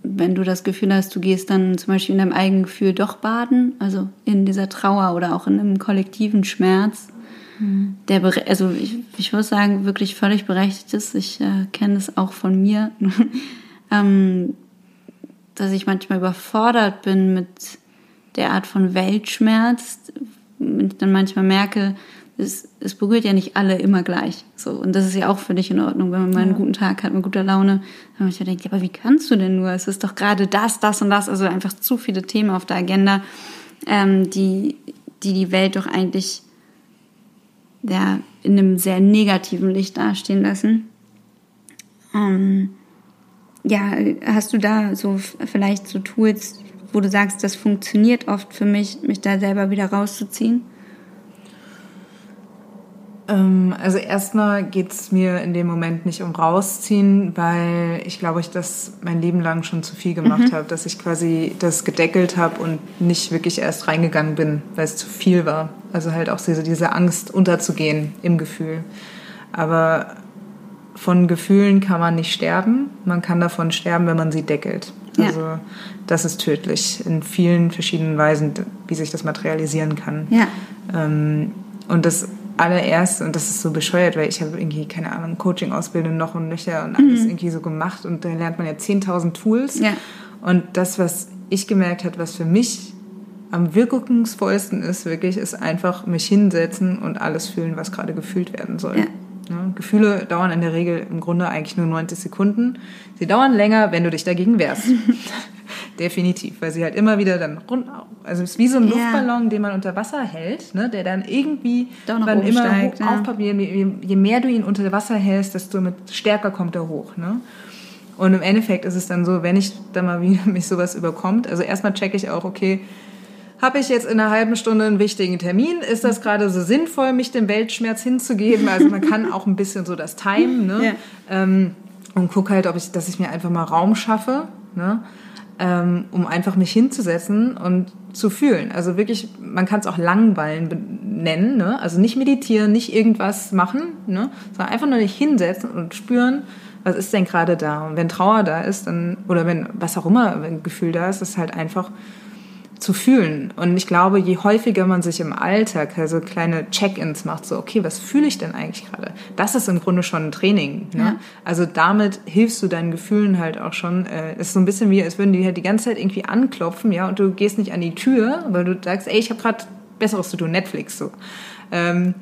wenn du das Gefühl hast, du gehst dann zum Beispiel in deinem eigenen Gefühl doch baden, also in dieser Trauer oder auch in einem kollektiven Schmerz, mhm. der, also ich, ich würde sagen, wirklich völlig berechtigt ist. Ich äh, kenne es auch von mir. Ähm, dass ich manchmal überfordert bin mit der Art von Weltschmerz. Und ich dann manchmal merke, es, es berührt ja nicht alle immer gleich. So, und das ist ja auch dich in Ordnung, wenn man mal einen guten Tag hat, mit guter Laune. Dann manchmal denkt, ja, aber wie kannst du denn nur? Es ist doch gerade das, das und das. Also einfach zu viele Themen auf der Agenda, ähm, die, die die Welt doch eigentlich ja, in einem sehr negativen Licht dastehen lassen. Ähm, ja, hast du da so vielleicht so Tools, wo du sagst, das funktioniert oft für mich, mich da selber wieder rauszuziehen? Ähm, also erstmal geht es mir in dem Moment nicht um rausziehen, weil ich glaube, ich das mein Leben lang schon zu viel gemacht mhm. habe, dass ich quasi das gedeckelt habe und nicht wirklich erst reingegangen bin, weil es zu viel war. Also halt auch diese, diese Angst unterzugehen im Gefühl. Aber von Gefühlen kann man nicht sterben. Man kann davon sterben, wenn man sie deckelt. Also das ist tödlich in vielen verschiedenen Weisen, wie sich das materialisieren kann. Ja. Ähm, und das allererste, und das ist so bescheuert, weil ich habe irgendwie, keine Ahnung, Coaching-Ausbildung noch und nöcher und alles Mhm. irgendwie so gemacht und da lernt man ja 10.000 Tools. Ja. Und das, was ich gemerkt habe, was für mich am wirkungsvollsten ist, wirklich, ist einfach mich hinsetzen und alles fühlen, was gerade gefühlt werden soll. Ja. Ja, Gefühle dauern in der Regel im Grunde eigentlich nur 90 Sekunden. Sie dauern länger, wenn du dich dagegen wehrst. Definitiv, weil sie halt immer wieder dann rund, also es ist wie so ein Ja. Luftballon, den man unter Wasser hält, ne, der dann irgendwie oben immer steigt, hoch ja. aufpappt, je, je, je mehr du ihn unter Wasser hältst, desto mit stärker kommt er hoch. Ne? Und im Endeffekt ist es dann so, wenn ich da mal wieder mich sowas überkommt, also erstmal checke ich auch, okay, habe ich jetzt in einer halben Stunde einen wichtigen Termin? Ist das gerade so sinnvoll, mich dem Weltschmerz hinzugeben? Also man kann auch ein bisschen so das Time, ne? Ja. Ähm, und guck halt, ob ich, dass ich mir einfach mal Raum schaffe, ne? ähm, um einfach mich hinzusetzen und zu fühlen. Also wirklich, man kann es auch Langweilen nennen, ne? also nicht meditieren, nicht irgendwas machen, ne? sondern einfach nur nicht hinsetzen und spüren, was ist denn gerade da. Und wenn Trauer da ist, dann, oder wenn was auch immer, wenn ein Gefühl da ist, ist halt einfach zu fühlen. Und ich glaube, je häufiger man sich im Alltag also kleine Check-ins macht, so, okay, was fühle ich denn eigentlich gerade? Das ist im Grunde schon ein Training. Ne? Ja. Also damit hilfst du deinen Gefühlen halt auch schon. Äh, ist so ein bisschen wie, als würden die halt die ganze Zeit irgendwie anklopfen, ja, und du gehst nicht an die Tür, weil du sagst, ey, ich habe gerade Besseres zu tun, Netflix so. Ähm,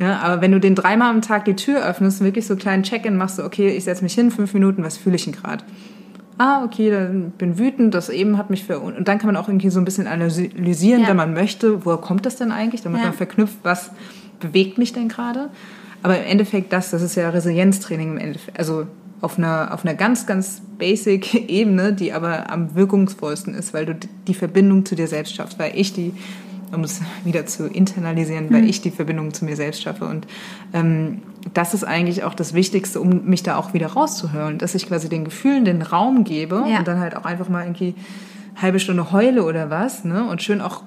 ja, aber wenn du den dreimal am Tag die Tür öffnest, wirklich so einen kleinen Check-in machst, so, okay, ich setze mich hin, fünf Minuten, was fühle ich denn gerade? Ah, okay, dann bin wütend, das eben hat mich für... Und dann kann man auch irgendwie so ein bisschen analysieren, Ja. wenn man möchte, woher kommt das denn eigentlich, damit Ja. man verknüpft, was bewegt mich denn gerade. Aber im Endeffekt das, das ist ja Resilienztraining im Endeffekt, also auf einer, auf einer ganz, ganz basic Ebene, die aber am wirkungsvollsten ist, weil du die Verbindung zu dir selbst schaffst, weil ich die, um es wieder zu internalisieren, weil ich die Verbindung zu mir selbst schaffe. Und ähm, das ist eigentlich auch das Wichtigste, um mich da auch wieder rauszuhören, dass ich quasi den Gefühlen den Raum gebe Ja. und dann halt auch einfach mal irgendwie halbe Stunde heule oder was, ne? Und schön auch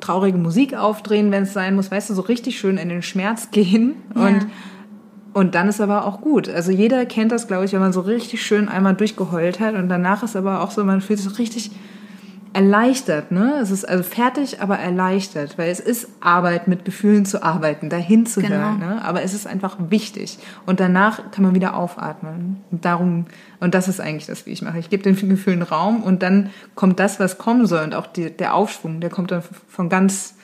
traurige Musik aufdrehen, wenn es sein muss, weißt du, so richtig schön in den Schmerz gehen und Ja. und dann ist aber auch gut. Also jeder kennt das, glaube ich, wenn man so richtig schön einmal durchgeheult hat und danach ist aber auch so, man fühlt sich richtig erleichtert, ne? Es ist also fertig, aber erleichtert, weil es ist Arbeit, mit Gefühlen zu arbeiten, dahin zu Genau. hören, ne? Aber es ist einfach wichtig. Und danach kann man wieder aufatmen. Und darum, und das ist eigentlich das, wie ich mache. Ich gebe den Gefühlen Raum und dann kommt das, was kommen soll und auch die, der Aufschwung, der kommt dann von ganz,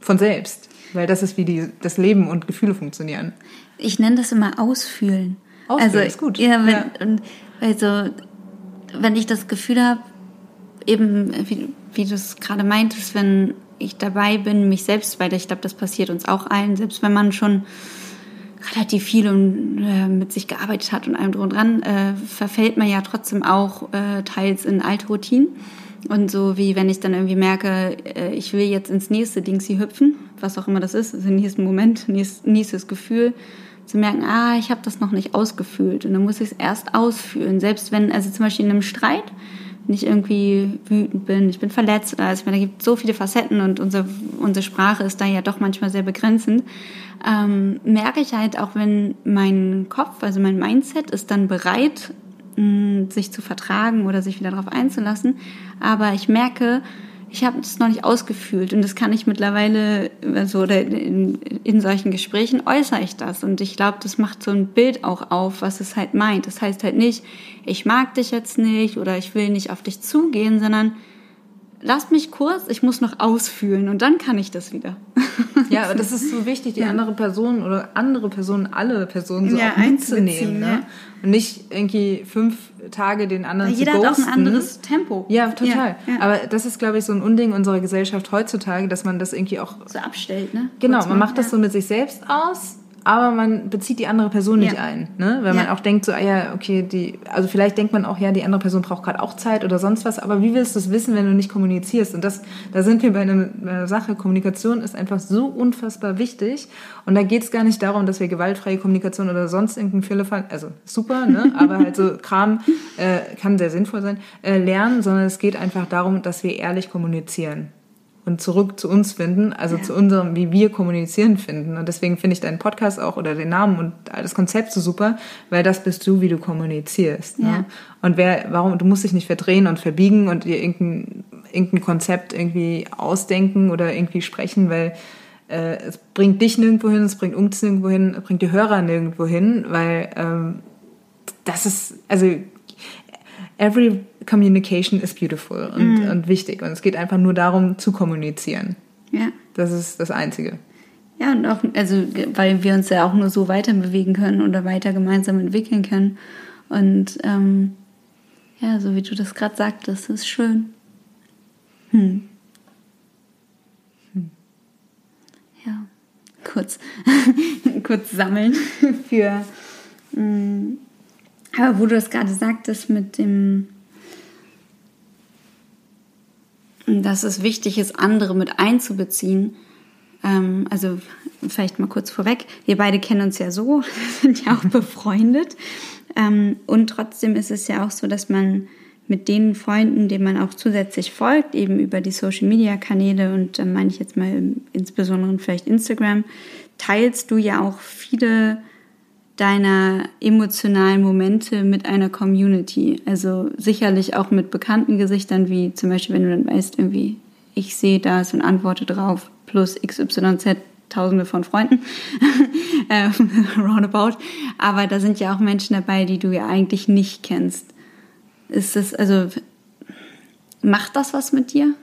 von selbst. Weil das ist, wie die, das Leben und Gefühle funktionieren. Ich nenne das immer Ausfühlen. Ausfühlen also, ist gut. Ja, wenn, Ja. Und, also, wenn ich das Gefühl habe, eben, wie, wie du es gerade meintest, wenn ich dabei bin, mich selbst, weil ich glaube, das passiert uns auch allen, selbst wenn man schon relativ viel und, äh, mit sich gearbeitet hat und allem drum und dran, äh, verfällt man ja trotzdem auch äh, teils in alte Routinen. Und so wie wenn ich dann irgendwie merke, äh, ich will jetzt ins nächste Ding sie hüpfen, was auch immer das ist, also nächsten Moment, nächst, nächstes Gefühl, zu merken, ah, ich habe das noch nicht ausgefühlt. Und dann muss ich es erst ausfühlen. Selbst wenn, also zum Beispiel in einem Streit, ich irgendwie wütend bin, ich bin verletzt also ich meine, da gibt so viele Facetten und unsere, unsere Sprache ist da ja doch manchmal sehr begrenzend, ähm, merke ich halt auch, wenn mein Kopf, also mein Mindset ist dann bereit, mh, sich zu vertragen oder sich wieder darauf einzulassen, aber ich merke, ich habe es noch nicht ausgefühlt und das kann ich mittlerweile, also oder in, in solchen Gesprächen äußere ich das und ich glaube, das macht so ein Bild auch auf, was es halt meint. Das heißt halt nicht, ich mag dich jetzt nicht oder ich will nicht auf dich zugehen, sondern lass mich kurz, ich muss noch ausfühlen und dann kann ich das wieder. Ja, aber das ist so wichtig, die andere Person oder andere Personen, alle Personen so Ja, mitzunehmen. Ne? ja. Und nicht irgendwie fünf Tage den anderen Jeder zu hat auch ghosten. ein anderes Tempo. Ja, total. Ja, ja. Aber das ist, glaube ich, so ein Unding unserer Gesellschaft heutzutage, dass man das irgendwie auch so abstellt, ne? Genau, man macht das so mit sich selbst aus, aber man bezieht die andere Person nicht Ja. ein. Ne? Weil man Ja. auch denkt, so, ah ja, okay, die, also vielleicht denkt man auch, ja, die andere Person braucht gerade auch Zeit oder sonst was, aber wie willst du es wissen, wenn du nicht kommunizierst? Und das, da sind wir bei einer, bei einer Sache, Kommunikation ist einfach so unfassbar wichtig. Und da geht es gar nicht darum, dass wir gewaltfreie Kommunikation oder sonst irgendein Firlefanz, also super, ne? aber halt so Kram äh, kann sehr sinnvoll sein, äh, lernen, sondern es geht einfach darum, dass wir ehrlich kommunizieren. Und zurück zu uns finden, also ja. zu unserem, wie wir kommunizieren finden. Und deswegen finde ich deinen Podcast auch oder den Namen und das Konzept so super, weil das bist du, wie du kommunizierst. Ne? Ja. Und wer, warum, du musst dich nicht verdrehen und verbiegen und dir irgendein, irgendein Konzept irgendwie ausdenken oder irgendwie sprechen, weil äh, es bringt dich nirgendwo hin, es bringt uns nirgendwo hin, es bringt die Hörer nirgendwo hin, weil ähm, das ist, also every communication is beautiful und, mm. und wichtig. Und es geht einfach nur darum, zu kommunizieren. Ja. Das ist das Einzige. Ja, und auch, also, weil wir uns ja auch nur so weiter bewegen können oder weiter gemeinsam entwickeln können. Und ähm, ja, so wie du das gerade sagtest, ist schön. Hm. hm. Ja, kurz, kurz sammeln für. Mh, hm, aber wo du das gerade sagtest mit dem, dass es wichtig ist, andere mit einzubeziehen. Ähm, also vielleicht mal kurz vorweg, wir beide kennen uns ja so, sind ja auch befreundet. Ähm, und trotzdem ist es ja auch so, dass man mit den Freunden, denen man auch zusätzlich folgt, eben über die Social-Media-Kanäle und da meine ich jetzt mal insbesondere vielleicht Instagram, teilst du ja auch viele deiner emotionalen Momente mit einer Community. Also sicherlich auch mit bekannten Gesichtern, wie zum Beispiel, wenn du dann weißt, irgendwie, ich sehe das und antworte drauf, plus XYZ, tausende von Freunden, ähm, roundabout. Aber da sind ja auch Menschen dabei, die du ja eigentlich nicht kennst. Ist das, also, macht das was mit dir?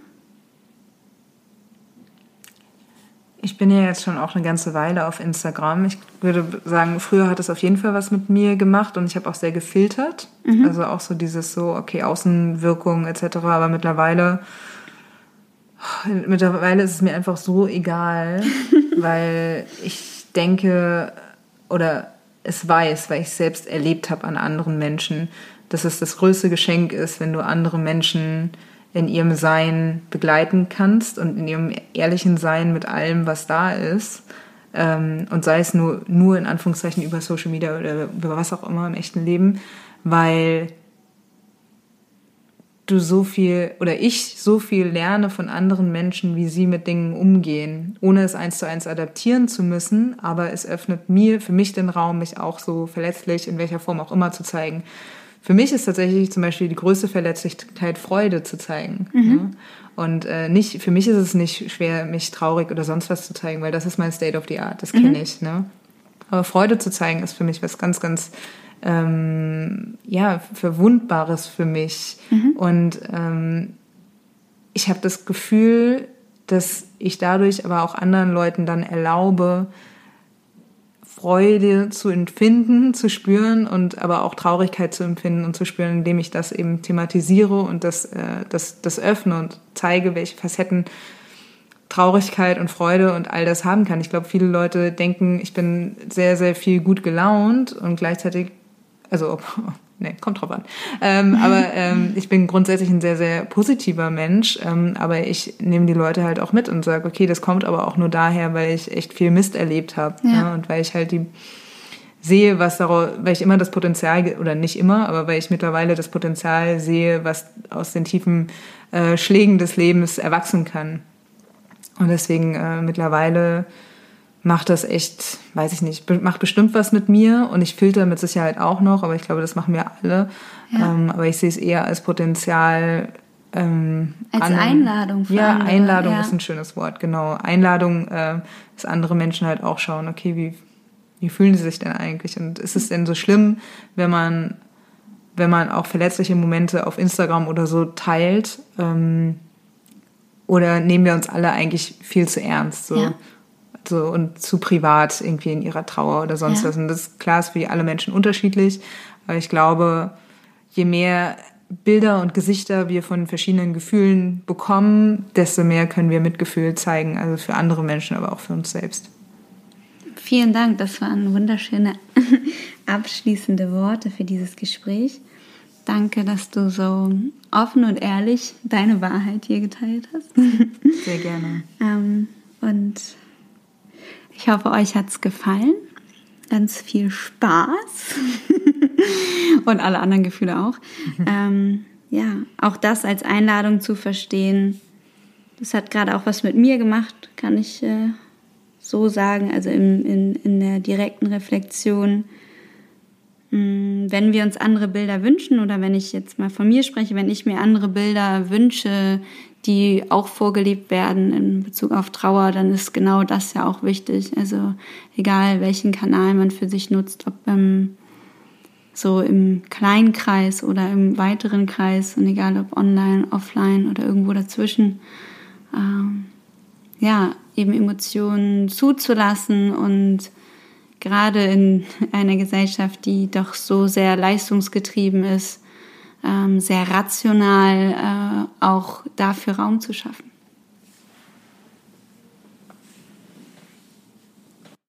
Ich bin ja jetzt schon auch eine ganze Weile auf Instagram. Ich würde sagen, früher hat es auf jeden Fall was mit mir gemacht und ich habe auch sehr gefiltert. Mhm. Also auch so dieses so, okay, Außenwirkung etc. Aber mittlerweile, mittlerweile ist es mir einfach so egal, weil ich denke oder es weiß, weil ich es selbst erlebt habe an anderen Menschen, dass es das größte Geschenk ist, wenn du andere Menschen in ihrem Sein begleiten kannst und in ihrem ehrlichen Sein mit allem, was da ist. Ähm, und sei es nur, nur in Anführungszeichen über Social Media oder über was auch immer im echten Leben, weil du so viel oder ich so viel lerne von anderen Menschen, wie sie mit Dingen umgehen, ohne es eins zu eins adaptieren zu müssen, aber es öffnet mir, für mich den Raum, mich auch so verletzlich in welcher Form auch immer zu zeigen. Für mich ist tatsächlich zum Beispiel die größte Verletzlichkeit Freude zu zeigen. Mhm. Und äh, nicht, für mich ist es nicht schwer, mich traurig oder sonst was zu zeigen, weil das ist mein State of the Art, das kenne mhm. ich. Ne? Aber Freude zu zeigen ist für mich was ganz, ganz ähm, ja, Verwundbares für mich. Mhm. Und ähm, ich habe das Gefühl, dass ich dadurch aber auch anderen Leuten dann erlaube, Freude zu empfinden, zu spüren und aber auch Traurigkeit zu empfinden und zu spüren, indem ich das eben thematisiere und das, äh, das, das öffne und zeige, welche Facetten Traurigkeit und Freude und all das haben kann. Ich glaube, viele Leute denken, ich bin sehr, sehr viel gut gelaunt und gleichzeitig, also nee, kommt drauf an. Ähm, aber ähm, ich bin grundsätzlich ein sehr, sehr positiver Mensch, ähm, aber ich nehme die Leute halt auch mit und sage, okay, das kommt aber auch nur daher, weil ich echt viel Mist erlebt habe ja. ja. und weil ich halt die sehe, was daraus, weil ich immer das Potenzial, oder nicht immer, aber weil ich mittlerweile das Potenzial sehe, was aus den tiefen äh, Schlägen des Lebens erwachsen kann. Und deswegen äh, mittlerweile macht das echt, weiß ich nicht, macht bestimmt was mit mir und ich filter mit Sicherheit auch noch, aber ich glaube, das machen wir alle. Ja. Ähm, aber ich sehe es eher als Potenzial. Ähm, als an, Einladung. Für ja, andere. Einladung ja. ist ein schönes Wort, genau. Einladung, äh, dass andere Menschen halt auch schauen, okay, wie, wie fühlen sie sich denn eigentlich? Und ist es denn so schlimm, wenn man, wenn man auch verletzliche Momente auf Instagram oder so teilt? Ähm, oder nehmen wir uns alle eigentlich viel zu ernst? So? Ja so und zu privat irgendwie in ihrer Trauer oder sonst ja. was. Und das ist klar, ist für alle Menschen unterschiedlich. Aber ich glaube, je mehr Bilder und Gesichter wir von verschiedenen Gefühlen bekommen, desto mehr können wir Mitgefühl zeigen, also für andere Menschen, aber auch für uns selbst. Vielen Dank, das waren wunderschöne abschließende Worte für dieses Gespräch. Danke, dass du so offen und ehrlich deine Wahrheit hier geteilt hast. Sehr gerne. ähm, und ich hoffe, euch hat es gefallen. Ganz viel Spaß und alle anderen Gefühle auch. Mhm. Ähm, ja, auch das als Einladung zu verstehen, das hat gerade auch was mit mir gemacht, kann ich äh, so sagen, also in, in, in der direkten Reflexion. Mm, wenn wir uns andere Bilder wünschen oder wenn ich jetzt mal von mir spreche, wenn ich mir andere Bilder wünsche, die auch vorgelebt werden in Bezug auf Trauer, dann ist genau das ja auch wichtig. Also egal welchen Kanal man für sich nutzt, ob ähm, so im kleinen Kreis oder im weiteren Kreis und egal ob online, offline oder irgendwo dazwischen, ähm, ja, eben Emotionen zuzulassen und gerade in einer Gesellschaft, die doch so sehr leistungsgetrieben ist, sehr rational äh, auch dafür Raum zu schaffen.